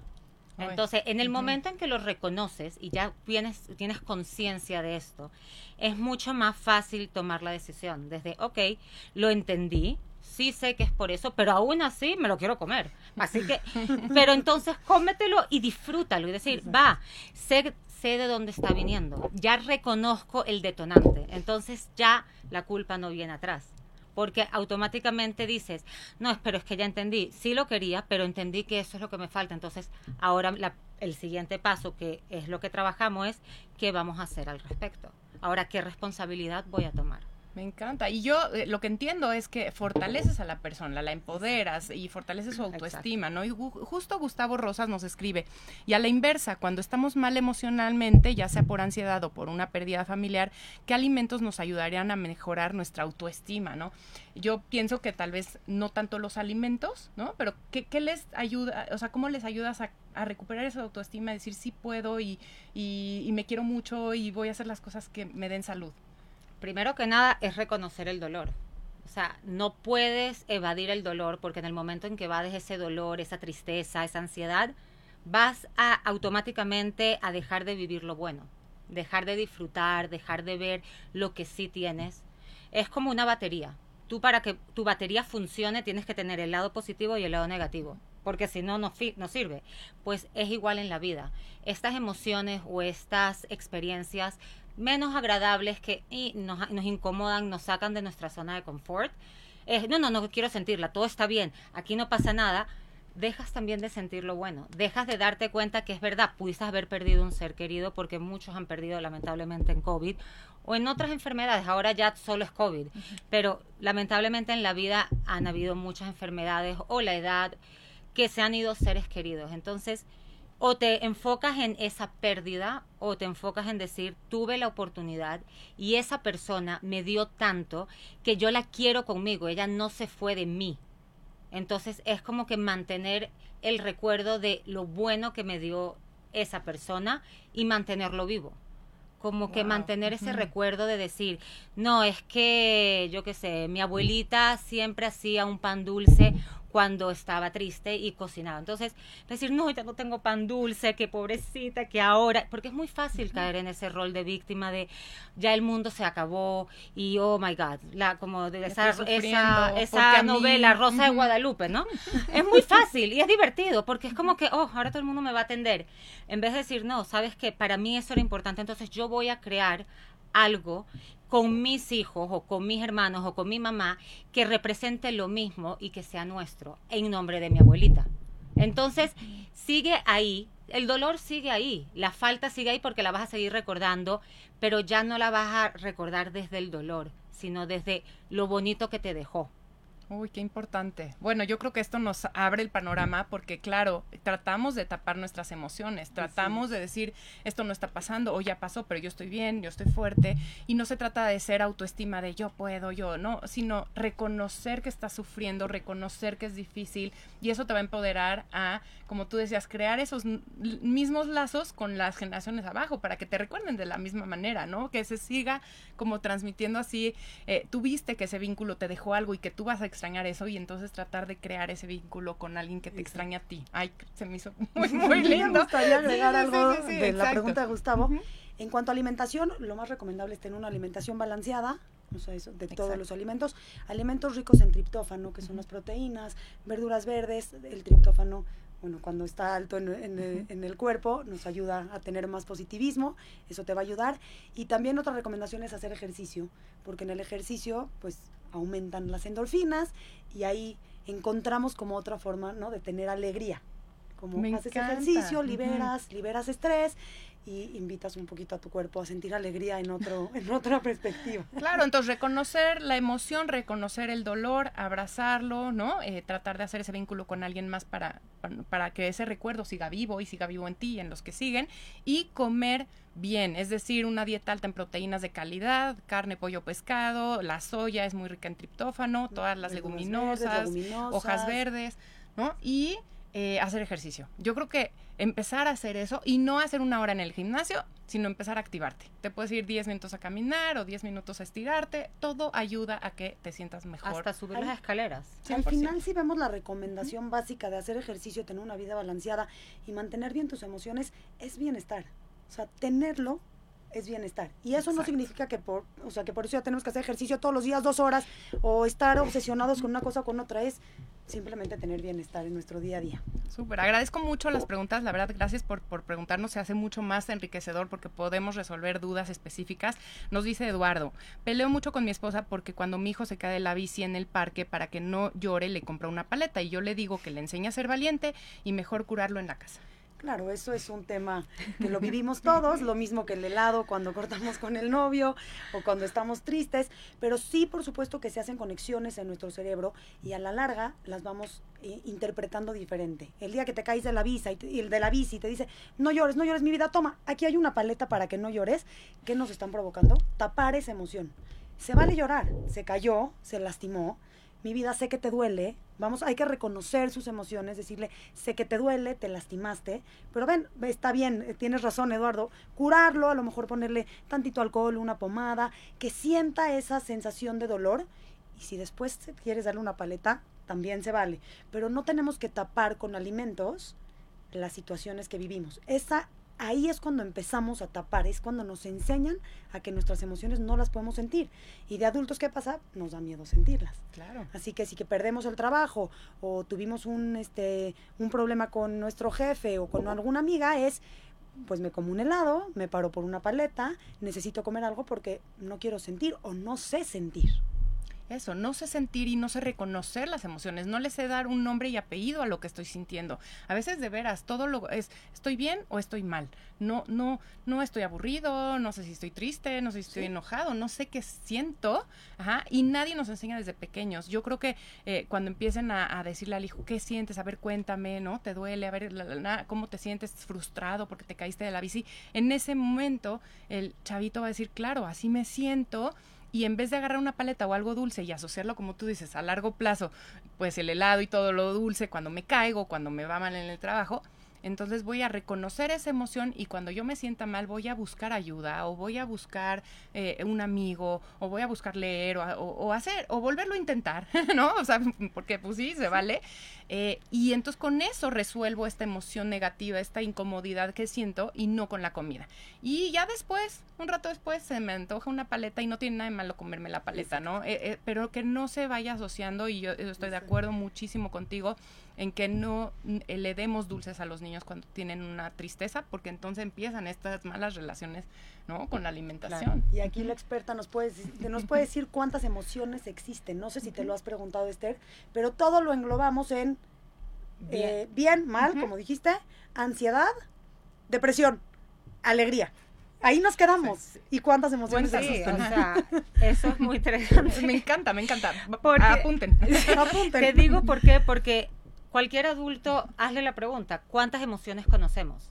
Entonces, en el momento en que lo reconoces y ya tienes, tienes conciencia de esto, es mucho más fácil tomar la decisión. Desde, ok, lo entendí, sí sé que es por eso, pero aún así me lo quiero comer. Así que, pero entonces cómetelo y disfrútalo y decir, va, sé, sé de dónde está viniendo, ya reconozco el detonante, entonces ya la culpa no viene atrás. Porque automáticamente dices, no, pero es que ya entendí, sí lo quería, pero entendí que eso es lo que me falta. Entonces, ahora la- el siguiente paso, que es lo que trabajamos, es qué vamos a hacer al respecto. Ahora, ¿qué responsabilidad voy a tomar? Me encanta. Y yo eh, lo que entiendo es que fortaleces a la persona, la empoderas y fortaleces su autoestima, ¿no? Y gu- justo Gustavo Rosas nos escribe, y a la inversa, cuando estamos mal emocionalmente, ya sea por ansiedad o por una pérdida familiar, ¿qué alimentos nos ayudarían a mejorar nuestra autoestima, ¿no? Yo pienso que tal vez no tanto los alimentos, ¿no? Pero ¿qué, qué les ayuda, o sea, cómo les ayudas a, a recuperar esa autoestima, decir sí puedo y, y, y me quiero mucho y voy a hacer las cosas que me den salud? Primero que nada es reconocer el dolor. O sea, no puedes evadir el dolor porque en el momento en que evades ese dolor, esa tristeza, esa ansiedad, vas a automáticamente a dejar de vivir lo bueno, dejar de disfrutar, dejar de ver lo que sí tienes. Es como una batería. Tú para que tu batería funcione tienes que tener el lado positivo y el lado negativo, porque si no, no, no sirve. Pues es igual en la vida. Estas emociones o estas experiencias menos agradables que y nos, nos incomodan, nos sacan de nuestra zona de confort. Es, no, no, no quiero sentirla, todo está bien, aquí no pasa nada. Dejas también de sentir lo bueno, dejas de darte cuenta que es verdad, pudiste haber perdido un ser querido porque muchos han perdido lamentablemente en COVID o en otras enfermedades, ahora ya solo es COVID, pero lamentablemente en la vida han habido muchas enfermedades o la edad que se han ido seres queridos. Entonces, o te enfocas en esa pérdida o te enfocas en decir, tuve la oportunidad y esa persona me dio tanto que yo la quiero conmigo, ella no se fue de mí. Entonces es como que mantener el recuerdo de lo bueno que me dio esa persona y mantenerlo vivo. Como que mantener ese recuerdo de decir, no, es que, yo qué sé, mi abuelita siempre hacía un pan dulce cuando estaba triste y cocinaba. Entonces, decir, no, ya no tengo pan dulce, que pobrecita, que ahora, porque es muy fácil caer en ese rol de víctima de ya el mundo se acabó y oh my god, la como de esa, esa, esa novela Rosa de. Guadalupe, ¿no? es muy fácil y es divertido porque es como que, oh, ahora todo el mundo me va a atender. En vez de decir, no, sabes que para mí eso era importante, entonces yo voy a crear algo con mis hijos o con mis hermanos o con mi mamá que represente lo mismo y que sea nuestro en nombre de mi abuelita. Entonces, sigue ahí, el dolor sigue ahí, la falta sigue ahí porque la vas a seguir recordando, pero ya no la vas a recordar desde el dolor, sino desde lo bonito que te dejó. Uy, qué importante. Bueno, yo creo que esto nos abre el panorama porque, claro, tratamos de tapar nuestras emociones, tratamos de decir, esto no está pasando o ya pasó, pero yo estoy bien, yo estoy fuerte. Y no se trata de ser autoestima de yo puedo, yo, no, sino reconocer que estás sufriendo, reconocer que es difícil y eso te va a empoderar a, como tú decías, crear esos mismos lazos con las generaciones abajo para que te recuerden de la misma manera, ¿no? Que se siga como transmitiendo así, eh, tú viste que ese vínculo te dejó algo y que tú vas a extrañar eso y entonces tratar de crear ese vínculo con alguien que te extraña a ti. Ay, se me hizo muy, muy Sí, lindo. Me gustaría Sí, agregar sí, algo sí, sí, de la exacto. pregunta de Gustavo. En cuanto a alimentación, lo más recomendable es tener una alimentación balanceada, o sea, eso, de todos los alimentos. Alimentos ricos en triptófano, que son las proteínas, verduras verdes, el triptófano, bueno, cuando está alto en, en el cuerpo, nos ayuda a tener más positivismo, eso te va a ayudar. Y también otra recomendación es hacer ejercicio, porque en el ejercicio, pues, aumentan las endorfinas y ahí encontramos como otra forma, ¿no?, de tener alegría. Como Me haces encanta. ejercicio, liberas, liberas estrés y invitas un poquito a tu cuerpo a sentir alegría en, otro, en otra perspectiva. Claro, entonces reconocer la emoción, reconocer el dolor, abrazarlo, ¿no? Eh, tratar de hacer ese vínculo con alguien más para, para, para que ese recuerdo siga vivo y siga vivo en ti y en los que siguen. Y comer bien, es decir, una dieta alta en proteínas de calidad, carne, pollo, pescado, la soya es muy rica en triptófano, todas las Legumbres leguminosas, verdes, leguminosas. hojas verdes, ¿no? Y eh, hacer ejercicio. Yo creo que empezar a hacer eso y no hacer una hora en el gimnasio, sino empezar a activarte. Te puedes ir 10 minutos a caminar o 10 minutos a estirarte, todo ayuda a que te sientas mejor. Hasta subir las escaleras. Al 100%. final, si vemos la recomendación básica de hacer ejercicio, tener una vida balanceada y mantener bien tus emociones, es bienestar. O sea, tenerlo es bienestar. Y eso no significa que por, o sea, que por eso ya tenemos que hacer ejercicio todos los días, dos horas, o estar obsesionados con una cosa o con otra. Es simplemente tener bienestar en nuestro día a día. Súper, agradezco mucho las preguntas, la verdad, gracias por, por preguntarnos, se hace mucho más enriquecedor porque podemos resolver dudas específicas. Nos dice Eduardo, peleo mucho con mi esposa porque cuando mi hijo se cae de la bici en el parque, para que no llore, le compra una paleta y yo le digo que le enseña a ser valiente y mejor curarlo en la casa. Claro, eso es un tema que lo vivimos todos, lo mismo que el helado cuando cortamos con el novio o cuando estamos tristes, pero sí, por supuesto, que se hacen conexiones en nuestro cerebro y a la larga las vamos eh, interpretando diferente. El día que te caes de la bici y, te- y el de la bici te dice, no llores, no llores mi vida, toma, aquí hay una paleta para que no llores, ¿qué nos están provocando? Tapar esa emoción. Se vale llorar, se cayó, se lastimó, mi vida sé que te duele, vamos, hay que reconocer sus emociones, decirle, sé que te duele, te lastimaste, pero ven, está bien, eh, tienes razón, Eduardo, curarlo, a lo mejor ponerle tantito alcohol, una pomada, que sienta esa sensación de dolor, y si después quieres darle una paleta, también se vale, pero no tenemos que tapar con alimentos las situaciones que vivimos. Esa ahí es cuando empezamos a tapar, es cuando nos enseñan a que nuestras emociones no las podemos sentir. Y de adultos, ¿qué pasa? Nos da miedo sentirlas. Claro. Así que si que perdemos el trabajo o tuvimos un, este, un problema con nuestro jefe o con alguna amiga, es pues me como un helado, me paro por una paleta, necesito comer algo porque no quiero sentir o no sé sentir. Eso, no sé sentir y no sé reconocer las emociones, no le sé dar un nombre y apellido a lo que estoy sintiendo. A veces de veras todo lo es estoy bien o estoy mal. No no no estoy aburrido, no sé si estoy triste, no sé si estoy Sí. enojado, no sé qué siento, ajá, y nadie nos enseña desde pequeños. Yo creo que eh, cuando empiecen a, a decirle al hijo qué sientes, a ver cuéntame, ¿no? Te duele, a ver la, la, la, cómo te sientes frustrado porque te caíste de la bici. En ese momento el chavito va a decir, claro, así me siento y en vez de agarrar una paleta o algo dulce y asociarlo, como tú dices, a largo plazo, pues el helado y todo lo dulce cuando me caigo, cuando me va mal en el trabajo, entonces voy a reconocer esa emoción y cuando yo me sienta mal voy a buscar ayuda o voy a buscar eh, un amigo o voy a buscar leer o, o- o hacer o volverlo a intentar, ¿no? O sea, porque pues sí, se vale. Eh, y entonces con eso resuelvo esta emoción negativa, esta incomodidad que siento y no con la comida. Y ya después, un rato después, se me antoja una paleta y no tiene nada de malo comerme la paleta, ¿no? Eh, eh, pero que no se vaya asociando y yo, yo estoy de acuerdo muchísimo contigo en que no eh, le demos dulces a los niños cuando tienen una tristeza, porque entonces empiezan estas malas relaciones, ¿no? Con la alimentación. Y aquí la experta nos puede, nos puede decir cuántas emociones existen. No sé si te lo has preguntado, Esther, pero todo lo englobamos en Bien. eh, bien, mal, como dijiste, ansiedad, depresión, alegría. Ahí nos quedamos. ¿Y cuántas emociones Buen Sí, existen? o sea, eso es muy interesante. Me encanta, me encanta. Porque- Apunten. Apunten. Te digo por qué, porque cualquier adulto, hazle la pregunta, ¿cuántas emociones conocemos?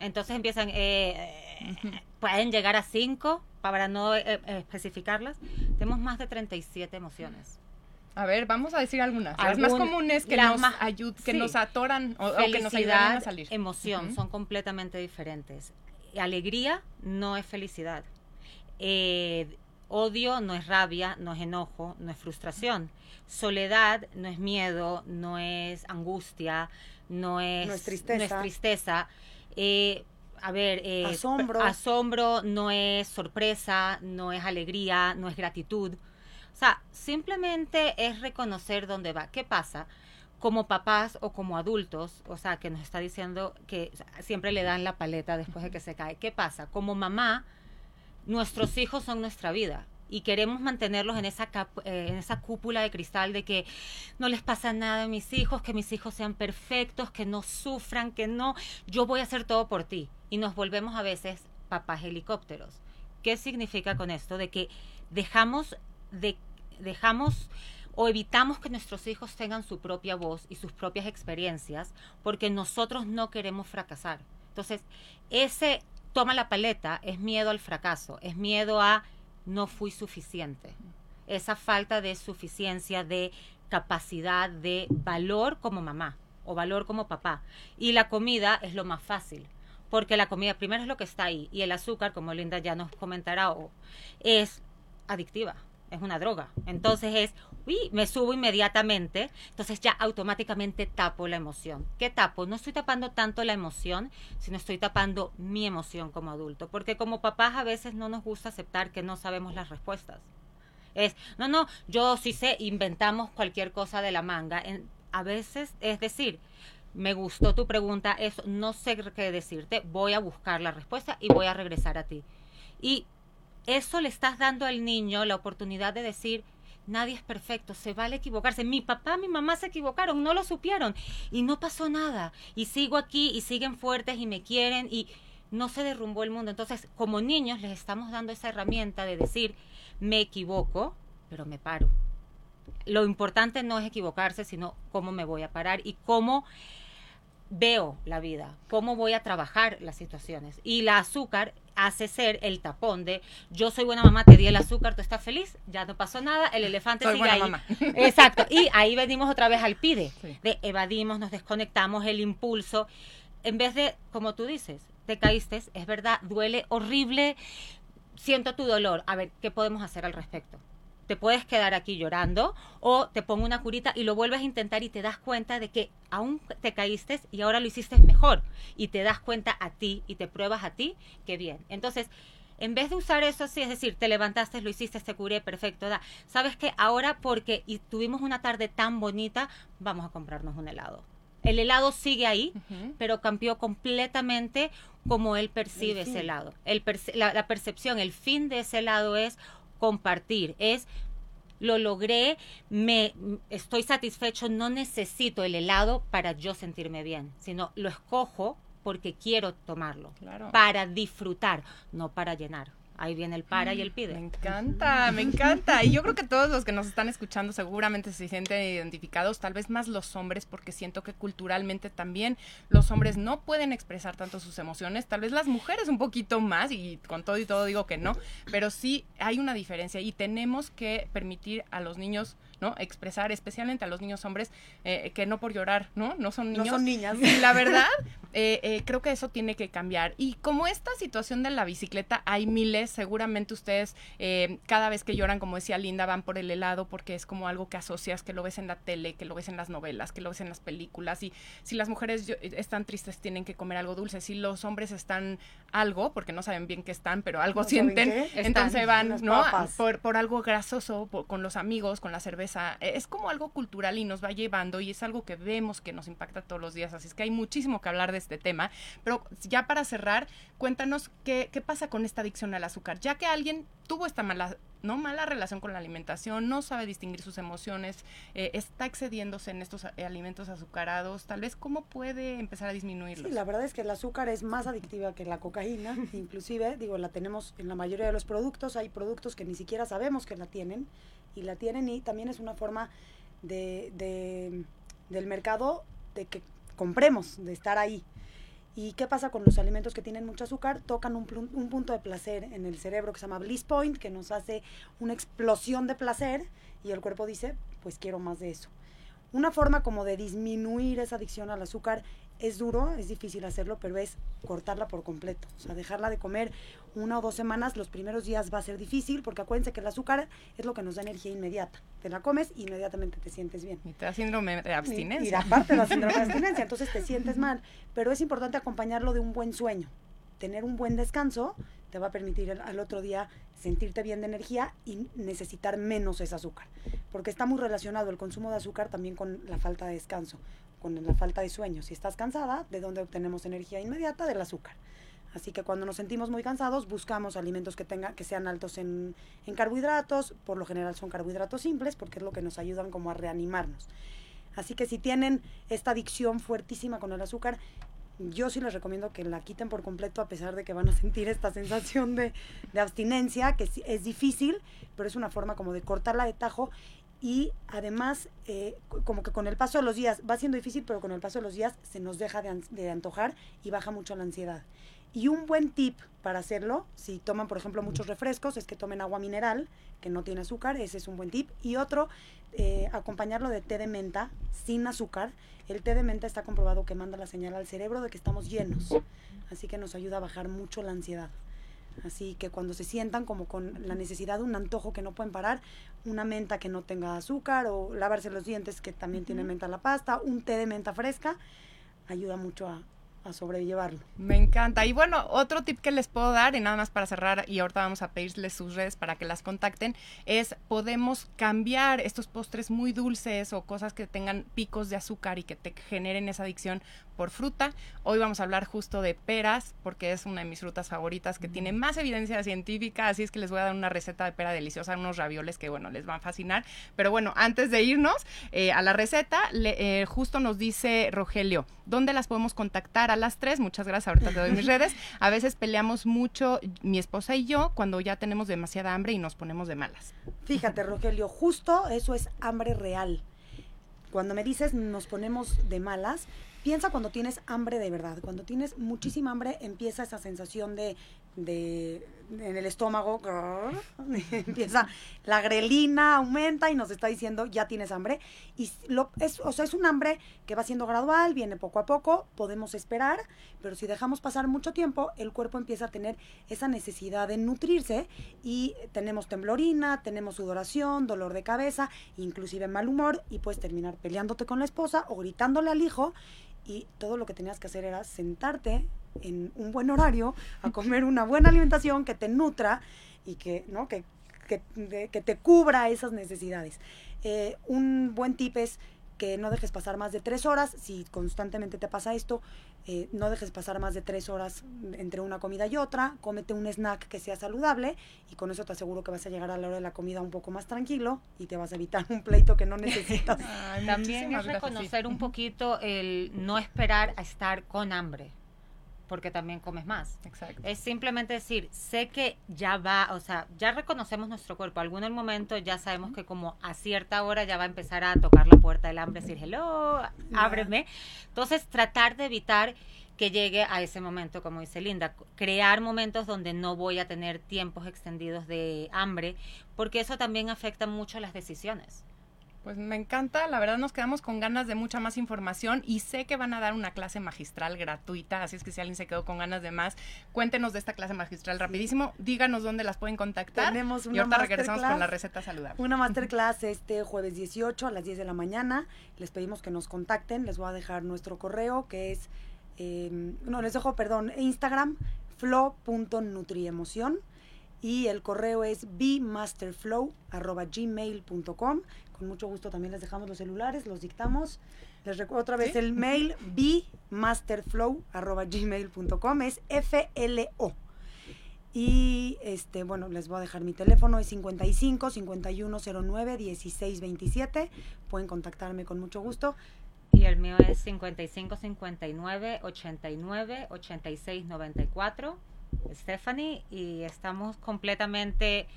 Entonces empiezan, eh, eh, pueden llegar a cinco, para no eh, especificarlas. Tenemos más de 37 emociones. A ver, vamos a decir algunas. Las más Algún- comunes que nos más- ayud- que sí. nos atoran o, o que nos ayudan a salir. emoción, Ujú. son completamente diferentes. Alegría no es felicidad. Eh, odio no es rabia, no es enojo, no es frustración. Soledad no es miedo, no es angustia, no es, No es tristeza. no es tristeza. Eh, a ver, eh, Asombro. asombro no es sorpresa, no es alegría, no es gratitud. O sea, simplemente es reconocer dónde va. ¿Qué pasa? Como papás o como adultos, o sea, que nos está diciendo que o sea, siempre le dan la paleta después de que se cae. ¿Qué pasa? Como mamá, nuestros hijos son nuestra vida y queremos mantenerlos en esa, eh, en esa cúpula de cristal de que no les pasa nada a mis hijos, que mis hijos sean perfectos, que no sufran, que no, yo voy a hacer todo por ti. y nos volvemos a veces papás helicópteros. ¿Qué significa con esto? De que dejamos de dejamos o evitamos que nuestros hijos tengan su propia voz y sus propias experiencias porque nosotros no queremos fracasar. Entonces, ese toma la paleta es miedo al fracaso, es miedo a no fui suficiente. Esa falta de suficiencia, de capacidad, de valor como mamá o valor como papá. Y la comida es lo más fácil, porque la comida primero es lo que está ahí y el azúcar, como Linda ya nos comentará, es adictiva es una droga. Entonces es, uy, me subo inmediatamente, entonces ya automáticamente tapo la emoción. ¿Qué tapo? No estoy tapando tanto la emoción, sino estoy tapando mi emoción como adulto, porque como papás a veces no nos gusta aceptar que no sabemos las respuestas. Es, no, no, yo sí sé, inventamos cualquier cosa de la manga. a veces, es decir, me gustó tu pregunta, eso, no sé qué decirte, voy a buscar la respuesta y voy a regresar a ti. Y eso le estás dando al niño la oportunidad de decir, nadie es perfecto, se vale equivocarse. Mi papá, mi mamá se equivocaron, no lo supieron y no pasó nada. Y sigo aquí y siguen fuertes y me quieren y no se derrumbó el mundo. Entonces, como niños les estamos dando esa herramienta de decir, me equivoco, pero me paro. Lo importante no es equivocarse, sino cómo me voy a parar y cómo veo la vida, cómo voy a trabajar las situaciones. Y la azúcar hace ser el tapón de yo soy buena mamá, te di el azúcar, tú estás feliz, ya no pasó nada, el elefante sigue ahí. Exacto. Y ahí venimos otra vez al pide, de evadimos, nos desconectamos, el impulso. En vez de, como tú dices, te caíste, es verdad, duele horrible, siento tu dolor. A ver, ¿qué podemos hacer al respecto? Te puedes quedar aquí llorando o te pongo una curita y lo vuelves a intentar y te das cuenta de que aún te caíste y ahora lo hiciste mejor y te das cuenta a ti y te pruebas a ti que bien. Entonces, en vez de usar eso así, es decir, te levantaste, lo hiciste, te curé, perfecto, da. ¿Sabes que Ahora porque y tuvimos una tarde tan bonita, vamos a comprarnos un helado. El helado sigue ahí, pero cambió completamente como él percibe ese helado. El la percepción, el fin de ese helado es compartir, es lo logré, me estoy satisfecho, no necesito el helado para yo sentirme bien, sino lo escojo porque quiero tomarlo, para disfrutar, no para llenar. Ahí viene el para y el pide. Me encanta, me encanta. Y yo creo que todos los que nos están escuchando seguramente se sienten identificados, tal vez más los hombres, porque siento que culturalmente también los hombres no pueden expresar tanto sus emociones, tal vez las mujeres un poquito más, y con todo y todo digo que no, pero sí hay una diferencia y tenemos que permitir a los niños ¿no? Expresar, especialmente a los niños hombres, eh, que no por llorar, ¿no? No son niños. No son niñas. Y la verdad, eh, eh, creo que eso tiene que cambiar. Y como esta situación de la bicicleta, hay miles, seguramente ustedes cada vez que lloran, como decía Linda, van por el helado porque es como algo que asocias, que lo ves en la tele, que lo ves en las novelas, que lo ves en las películas. Y si las mujeres están tristes, tienen que comer algo dulce. Si los hombres están algo, porque no saben bien qué están, pero algo sienten, entonces van, ¿no? Por, por, algo grasoso, con los amigos, con la cerveza es como algo cultural y nos va llevando y es algo que vemos que nos impacta todos los días. Así es que hay muchísimo que hablar de este tema. Pero ya para cerrar, cuéntanos qué, qué pasa con esta adicción al azúcar. Ya que alguien tuvo esta mala no mala relación con la alimentación, no sabe distinguir sus emociones, eh, está excediéndose en estos alimentos azucarados, tal vez cómo puede empezar a disminuirlos. Sí, la verdad es que el azúcar es más adictiva que la cocaína, inclusive, digo, la tenemos en la mayoría de los productos, hay productos que ni siquiera sabemos que la tienen y la tienen y también es una forma de, de, del mercado de que compremos, de estar ahí. ¿Y qué pasa con los alimentos que tienen mucho azúcar? Tocan un, punto de placer en el cerebro que se llama bliss point, que nos hace una explosión de placer y el cuerpo dice, pues quiero más de eso. Una forma como de disminuir esa adicción al azúcar es duro, es difícil hacerlo, pero es cortarla por completo. O sea, dejarla de comer una o dos semanas, los primeros días va a ser difícil, porque acuérdense que el azúcar es lo que nos da energía inmediata. Te la comes y inmediatamente te sientes bien. Y te da síndrome de abstinencia. Y, aparte da síndrome de abstinencia, entonces te sientes mal. Pero es importante acompañarlo de un buen sueño. Tener un buen descanso te va a permitir al otro día sentirte bien de energía y necesitar menos ese azúcar. Porque está muy relacionado el consumo de azúcar también con la falta de descanso con la falta de sueño. Si estás cansada, ¿de dónde obtenemos energía inmediata? Del azúcar. Así que cuando nos sentimos muy cansados, buscamos alimentos que, tengan, que sean altos en, carbohidratos. Por lo general son carbohidratos simples porque es lo que nos ayudan como a reanimarnos. Así que si tienen esta adicción fuertísima con el azúcar, yo sí les recomiendo que la quiten por completo a pesar de que van a sentir esta sensación de, abstinencia, que es difícil, pero es una forma como de cortarla de tajo y además eh, co- como que con el paso de los días, va siendo difícil, pero con el paso de los días se nos deja de, de antojar y baja mucho la ansiedad. Y un buen tip para hacerlo, si toman por ejemplo muchos refrescos, es que tomen agua mineral, que no tiene azúcar, ese es un buen tip. Y otro, eh, acompañarlo de té de menta sin azúcar. El té de menta está comprobado que manda la señal al cerebro de que estamos llenos, así que nos ayuda a bajar mucho la ansiedad. Así que cuando se sientan como con la necesidad de un antojo que no pueden parar, una menta que no tenga azúcar o lavarse los dientes que también tiene menta la pasta, un té de menta fresca, ayuda mucho a, a sobrellevarlo. Me encanta. Y bueno, otro tip que les puedo dar, y nada más para cerrar, y ahorita vamos a pedirles sus redes para que las contacten, es podemos cambiar estos postres muy dulces o cosas que tengan picos de azúcar y que te generen esa adicción por fruta. Hoy vamos a hablar justo de peras, porque es una de mis frutas favoritas que tiene más evidencia científica, así es que les voy a dar una receta de pera deliciosa, unos ravioles que, bueno, les van a fascinar. Pero bueno, antes de irnos eh, a la receta, le- eh, justo nos dice Rogelio, ¿dónde las podemos contactar a las tres? Muchas gracias, ahorita te doy mis redes. A veces peleamos mucho mi esposa y yo cuando ya tenemos demasiada hambre y nos ponemos de malas. Fíjate, Rogelio, justo eso es hambre real. Cuando me dices nos ponemos de malas, piensa cuando tienes hambre de verdad. Cuando tienes muchísima hambre, empieza esa sensación de, de en el estómago, empieza la grelina, aumenta y nos está diciendo ya tienes hambre. Y lo, es, o sea, es un hambre que va siendo gradual, viene poco a poco, podemos esperar, pero si dejamos pasar mucho tiempo, el cuerpo empieza a tener esa necesidad de nutrirse y tenemos temblorina, tenemos sudoración, dolor de cabeza, inclusive mal humor y puedes terminar peleándote con la esposa o gritándole al hijo y todo lo que tenías que hacer era sentarte en un buen horario a comer una buena alimentación que te nutra y que, ¿no? que, que, que te cubra esas necesidades. Eh, un buen tip es que no dejes pasar más de tres horas. Si constantemente te pasa esto, eh, no dejes pasar más de tres horas entre una comida y otra. Cómete un snack que sea saludable y con eso te aseguro que vas a llegar a la hora de la comida un poco más tranquilo y te vas a evitar un pleito que no necesitas. También es reconocer un poquito el no esperar a estar con hambre, porque también comes más. Exacto. Es simplemente decir, sé que ya va, o sea, ya reconocemos nuestro cuerpo. Algún el momento ya sabemos que como a cierta hora ya va a empezar a tocar la puerta del hambre, decir, hello, ábreme. Entonces, tratar de evitar que llegue a ese momento, como dice Linda, crear momentos donde no voy a tener tiempos extendidos de hambre, porque eso también afecta mucho las decisiones. Pues me encanta, la verdad nos quedamos con ganas de mucha más información y sé que van a dar una clase magistral gratuita, así es que si alguien se quedó con ganas de más, cuéntenos de esta clase magistral rapidísimo, díganos dónde las pueden contactar Tenemos y una ahorita regresamos con la receta saludable. Una masterclass este jueves 18 a las 10 de la mañana. Les pedimos que nos contacten. Les voy a dejar nuestro correo que es, eh, no, les dejo, perdón, Instagram, flow.nutriemoción. Y el correo es bmasterflow.gmail.com. Con mucho gusto también les dejamos los celulares, los dictamos. Les recuerdo otra vez ¿Sí? el mail bmasterflow.gmail.com. Es F-L-O. Y este, bueno, les voy a dejar mi teléfono, es 55 5109 1627. Pueden contactarme con mucho gusto. Y el mío es 55 59 89 86 94. Stephanie, y estamos completamente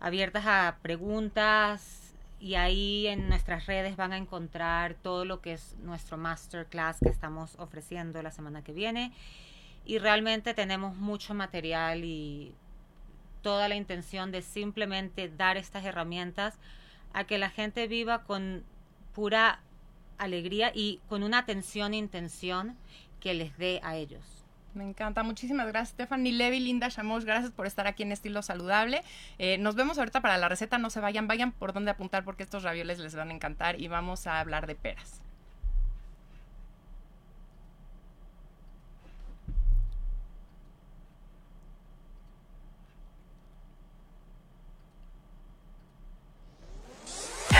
abiertas a preguntas. Y ahí en nuestras redes van a encontrar todo lo que es nuestro masterclass que estamos ofreciendo la semana que viene. Y realmente tenemos mucho material y toda la intención de simplemente dar estas herramientas a que la gente viva con pura alegría y con una atención e intención que les dé a ellos. Me encanta, muchísimas gracias Stephanie Levi, Linda Shamos, gracias por estar aquí en Estilo Saludable. Eh, nos vemos ahorita para la receta, no se vayan, vayan por donde apuntar porque estos ravioles les van a encantar y vamos a hablar de peras.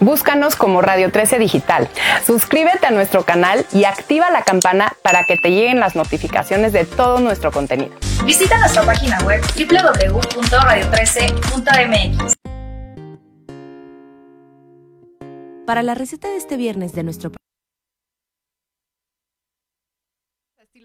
Búscanos como Radio 13 Digital. Suscríbete a nuestro canal y activa la campana para que te lleguen las notificaciones de todo nuestro contenido. Visita nuestra página web www.radio13.mx. Para la receta de este viernes de nuestro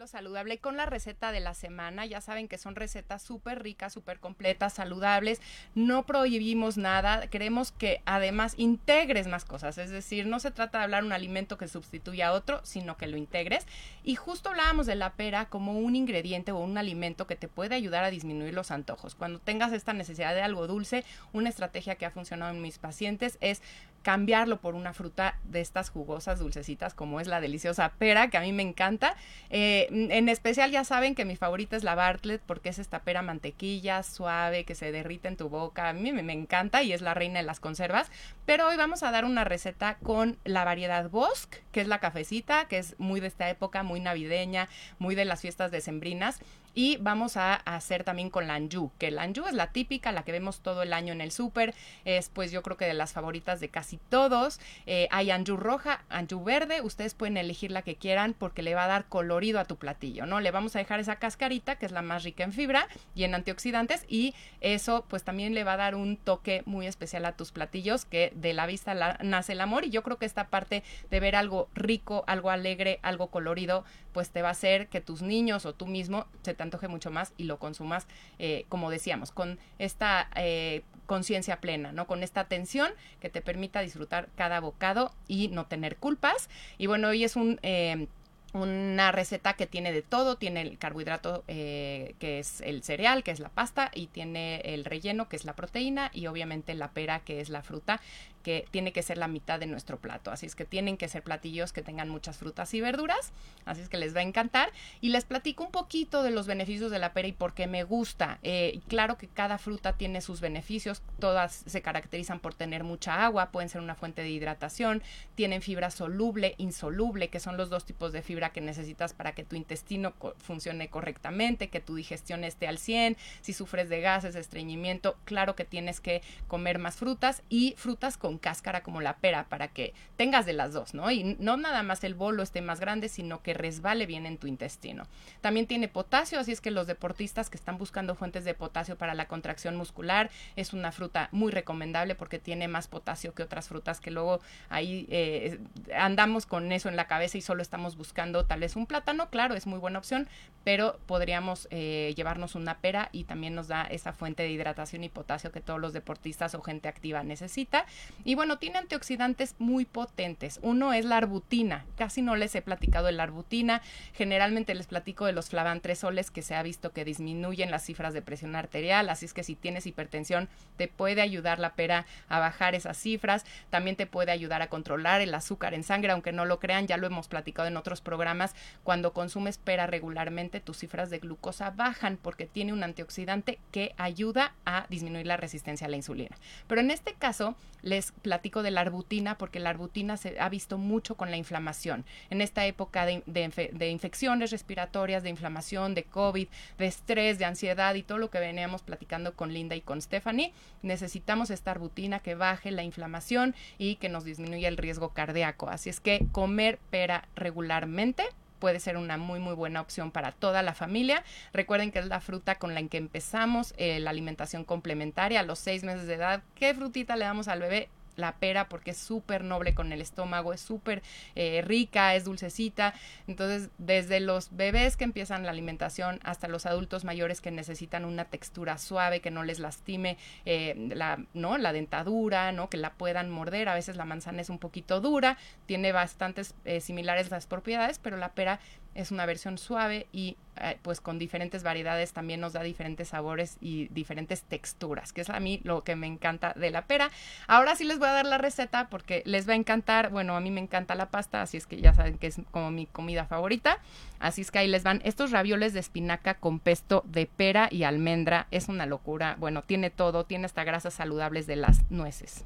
saludable con la receta de la semana. Ya saben que son recetas súper ricas, súper completas, saludables. No prohibimos nada. Queremos que además integres más cosas. Es decir, no se trata de hablar un alimento que sustituya a otro, sino que lo integres. Y justo hablábamos de la pera como un ingrediente o un alimento que te puede ayudar a disminuir los antojos. Cuando tengas esta necesidad de algo dulce, una estrategia que ha funcionado en mis pacientes es cambiarlo por una fruta de estas jugosas, dulcecitas, como es la deliciosa pera, que a mí me encanta. Eh, en especial ya saben que mi favorita es la Bartlett, porque es esta pera mantequilla, suave, que se derrite en tu boca. A mí me, me encanta y es la reina de las conservas. Pero hoy vamos a dar una receta con la variedad Bosque, que es la cafecita, que es muy de esta época, muy navideña, muy de las fiestas decembrinas. Y vamos a hacer también con la Anjou, que la Anjou es la típica, la que vemos todo el año en el súper. Es pues yo creo que de las favoritas de casi todos. Eh, hay Anjou roja, Anjou verde. Ustedes pueden elegir la que quieran porque le va a dar colorido a tu platillo, ¿no? Le vamos a dejar esa cascarita, que es la más rica en fibra y en antioxidantes. Y eso pues también le va a dar un toque muy especial a tus platillos, que de la vista nace el amor. Y yo creo que esta parte de ver algo rico, algo alegre, algo colorido, pues te va a hacer que tus niños o tú mismo se te antoje mucho más y lo consumas, eh, como decíamos, con esta eh, conciencia plena, ¿no? Con esta atención que te permita disfrutar cada bocado y no tener culpas. Y bueno, hoy es un... Eh, una receta que tiene de todo, tiene el carbohidrato que es el cereal, que es la pasta, y tiene el relleno, que es la proteína, y obviamente la pera, que es la fruta, que tiene que ser la mitad de nuestro plato. Así es que tienen que ser platillos que tengan muchas frutas y verduras, así es que les va a encantar. Y les platico un poquito de los beneficios de la pera y por qué me gusta. Eh, claro que cada fruta tiene sus beneficios, todas se caracterizan por tener mucha agua, pueden ser una fuente de hidratación, tienen fibra soluble, insoluble, que son los dos tipos de fibra que necesitas para que tu intestino funcione correctamente, que tu digestión esté al 100, si sufres de gases, de estreñimiento, claro que tienes que comer más frutas y frutas con cáscara como la pera para que tengas de las dos, ¿no? Y no nada más el bolo esté más grande, sino que resbale bien en tu intestino. También tiene potasio, así es que los deportistas que están buscando fuentes de potasio para la contracción muscular, es una fruta muy recomendable porque tiene más potasio que otras frutas que luego ahí eh, andamos con eso en la cabeza y solo estamos buscando tal vez un plátano, claro, es muy buena opción, pero podríamos eh, llevarnos una pera y también nos da esa fuente de hidratación y potasio que todos los deportistas o gente activa necesita. Y bueno, tiene antioxidantes muy potentes. Uno es la arbutina. Casi no les he platicado de la arbutina. Generalmente les platico de los flavantresoles que se ha visto que disminuyen las cifras de presión arterial. Así es que si tienes hipertensión, te puede ayudar la pera a bajar esas cifras. También te puede ayudar a controlar el azúcar en sangre, aunque no lo crean, ya lo hemos platicado en otros programas. Cuando consumes pera regularmente, tus cifras de glucosa bajan porque tiene un antioxidante que ayuda a disminuir la resistencia a la insulina. Pero en este caso, les platico de la arbutina porque la arbutina se ha visto mucho con la inflamación. En esta época de, infecciones respiratorias, de inflamación, de COVID, de estrés, de ansiedad y todo lo que veníamos platicando con Linda y con Stephanie, necesitamos esta arbutina que baje la inflamación y que nos disminuya el riesgo cardíaco. Así es que comer pera regularmente puede ser una muy muy buena opción para toda la familia. Recuerden que es la fruta con la que empezamos eh, la alimentación complementaria a los seis meses de edad. ¿Qué frutita le damos al bebé? La pera porque es súper noble con el estómago, es súper eh, rica, es dulcecita. Entonces, desde los bebés que empiezan la alimentación hasta los adultos mayores que necesitan una textura suave, que no les lastime eh, la, ¿no? la dentadura, ¿no? que la puedan morder. A veces la manzana es un poquito dura, tiene bastantes eh, similares las propiedades, pero la pera es una versión suave y eh, pues con diferentes variedades también nos da diferentes sabores y diferentes texturas, que es a mí lo que me encanta de la pera. Ahora sí les voy a dar la receta porque les va a encantar, bueno, a mí me encanta la pasta, así es que ya saben que es como mi comida favorita. Así es que ahí les van estos ravioles de espinaca con pesto de pera y almendra. Es una locura. Bueno, tiene todo, tiene hasta grasas saludables de las nueces.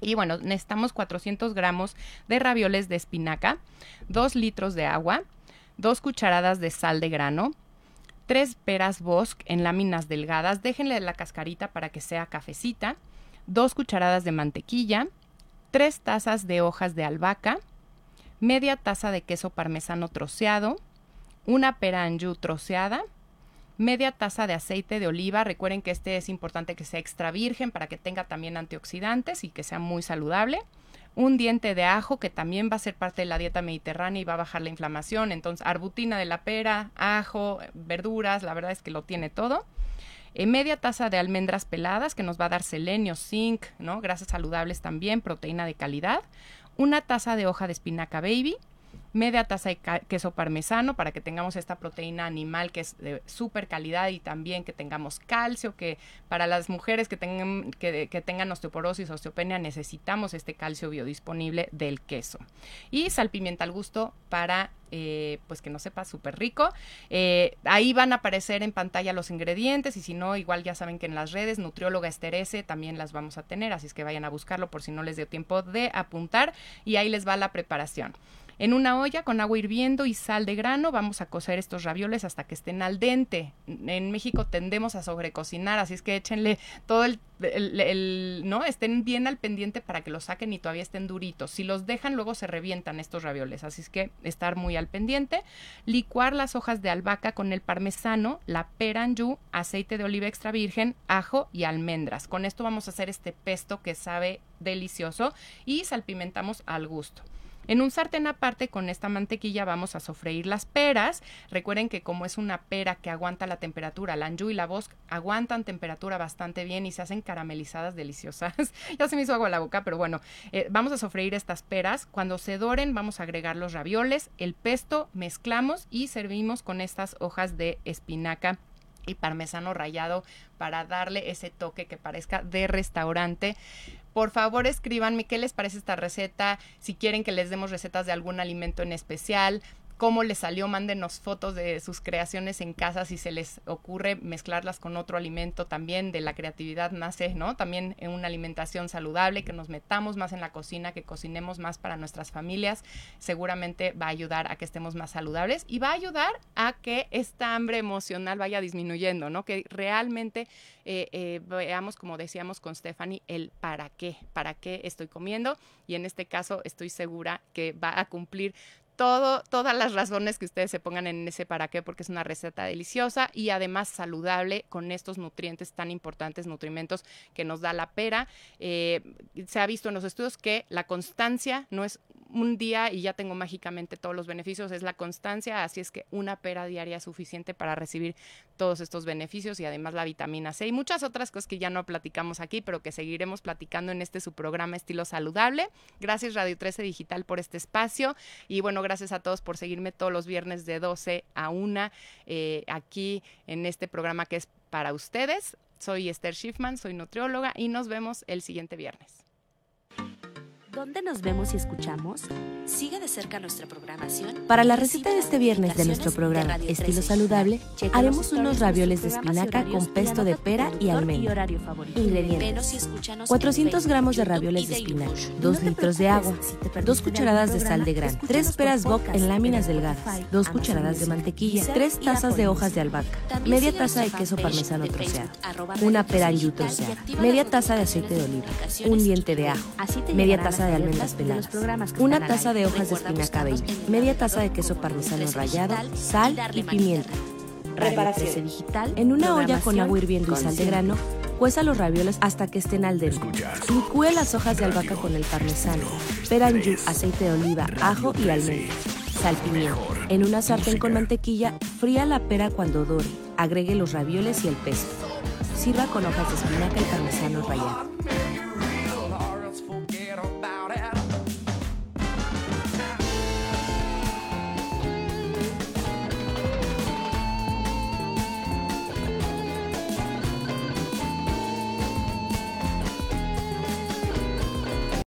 Y bueno, necesitamos 400 gramos de ravioles de espinaca, 2 litros de agua, 2 cucharadas de sal de grano, 3 peras bosque en láminas delgadas, déjenle la cascarita para que sea cafecita, 2 cucharadas de mantequilla, 3 tazas de hojas de albahaca, media taza de queso parmesano troceado, una pera anjú troceada, media taza de aceite de oliva. Recuerden que este es importante que sea extra virgen para que tenga también antioxidantes y que sea muy saludable. Un diente de ajo que también va a ser parte de la dieta mediterránea y va a bajar la inflamación. Entonces, arbutina de la pera, ajo, verduras, la verdad es que lo tiene todo. Eh, media taza de almendras peladas que nos va a dar selenio, zinc, ¿no? grasas saludables también, proteína de calidad. Una taza de hoja de espinaca baby media taza de queso parmesano para que tengamos esta proteína animal que es de súper calidad y también que tengamos calcio, que para las mujeres que tengan, que, tengan osteoporosis, osteopenia, necesitamos este calcio biodisponible del queso. Y salpimienta al gusto para eh, pues que no sepa súper rico. Eh, ahí van a aparecer en pantalla los ingredientes y si no, igual ya saben que en las redes Nutrióloga Esterese también las vamos a tener, así es que vayan a buscarlo por si no les dio tiempo de apuntar y ahí les va la preparación. En una olla con agua hirviendo y sal de grano vamos a cocer estos ravioles hasta que estén al dente. En México tendemos a sobrecocinar, así es que échenle todo el, no estén bien al pendiente para que los saquen y todavía estén duritos. Si los dejan luego se revientan estos ravioles, así es que estar muy al pendiente. Licuar las hojas de albahaca con el parmesano, la peranjú, aceite de oliva extra virgen, ajo y almendras. Con esto vamos a hacer este pesto que sabe delicioso y salpimentamos al gusto. En un sartén aparte con esta mantequilla vamos a sofreír las peras. Recuerden que como es una pera que aguanta la temperatura, la anjú y la bosque aguantan temperatura bastante bien y se hacen caramelizadas deliciosas. ya se me hizo agua la boca, pero bueno, eh, vamos a sofreír estas peras. Cuando se doren vamos a agregar los ravioles, el pesto, mezclamos y servimos con estas hojas de espinaca y parmesano rallado para darle ese toque que parezca de restaurante. Por favor, escríbanme qué les parece esta receta, si quieren que les demos recetas de algún alimento en especial, cómo les salió, mándenos fotos de sus creaciones en casa si se les ocurre mezclarlas con otro alimento también, de la creatividad nace, ¿no? También en una alimentación saludable, que nos metamos más en la cocina, que cocinemos más para nuestras familias, seguramente va a ayudar a que estemos más saludables y va a ayudar a que esta hambre emocional vaya disminuyendo, ¿no? Que realmente eh, eh, veamos, como decíamos con Stephanie, el para qué, para qué estoy comiendo y en este caso estoy segura que va a cumplir todas las razones que ustedes se pongan en ese para qué, porque es una receta deliciosa y además saludable con estos nutrientes tan importantes, nutrimentos que nos da la pera. Eh, se ha visto en los estudios que la constancia no es un día y ya tengo mágicamente todos los beneficios, es la constancia, así es que una pera diaria es suficiente para recibir todos estos beneficios y además la vitamina C y muchas otras cosas que ya no platicamos aquí, pero que seguiremos platicando en este su programa Estilo Saludable. Gracias Radio 13 Digital por este espacio y bueno, gracias a todos por seguirme todos los viernes de 12 a 1 eh, aquí en este programa que es para ustedes. Soy Esther Schiffman, soy nutrióloga y nos vemos el siguiente viernes. ¿Dónde nos vemos y escuchamos? Sigue de cerca nuestra programación. Para la receta de este viernes de nuestro programa Estilo Saludable, haremos unos ravioles de espinaca con pesto de pera y almendra. Ingredientes: 400 gramos de ravioles de espinaca, 2 litros de agua, 2 cucharadas de sal de grano, 3 peras bok en láminas delgadas, 2 cucharadas de mantequilla, 3 tazas de hojas de albahaca, media taza de queso parmesano troceado, una pera yu troceada, media taza de aceite de oliva, un diente de ajo, media taza de almendras peladas, una taza de hojas de espinaca baby, media taza de queso parmesano rallado, sal y pimienta. Preparación digital. En una olla con agua hirviendo y sal de grano, Cueza los ravioles hasta que estén al dente. Licúe las hojas de albahaca con el parmesano, peranjú, aceite de oliva, ajo y almendras. Salpimiento. En una sartén con mantequilla, fría la pera cuando dore. Agregue los ravioles y el pesto. Sirva con hojas de espinaca y parmesano rallado.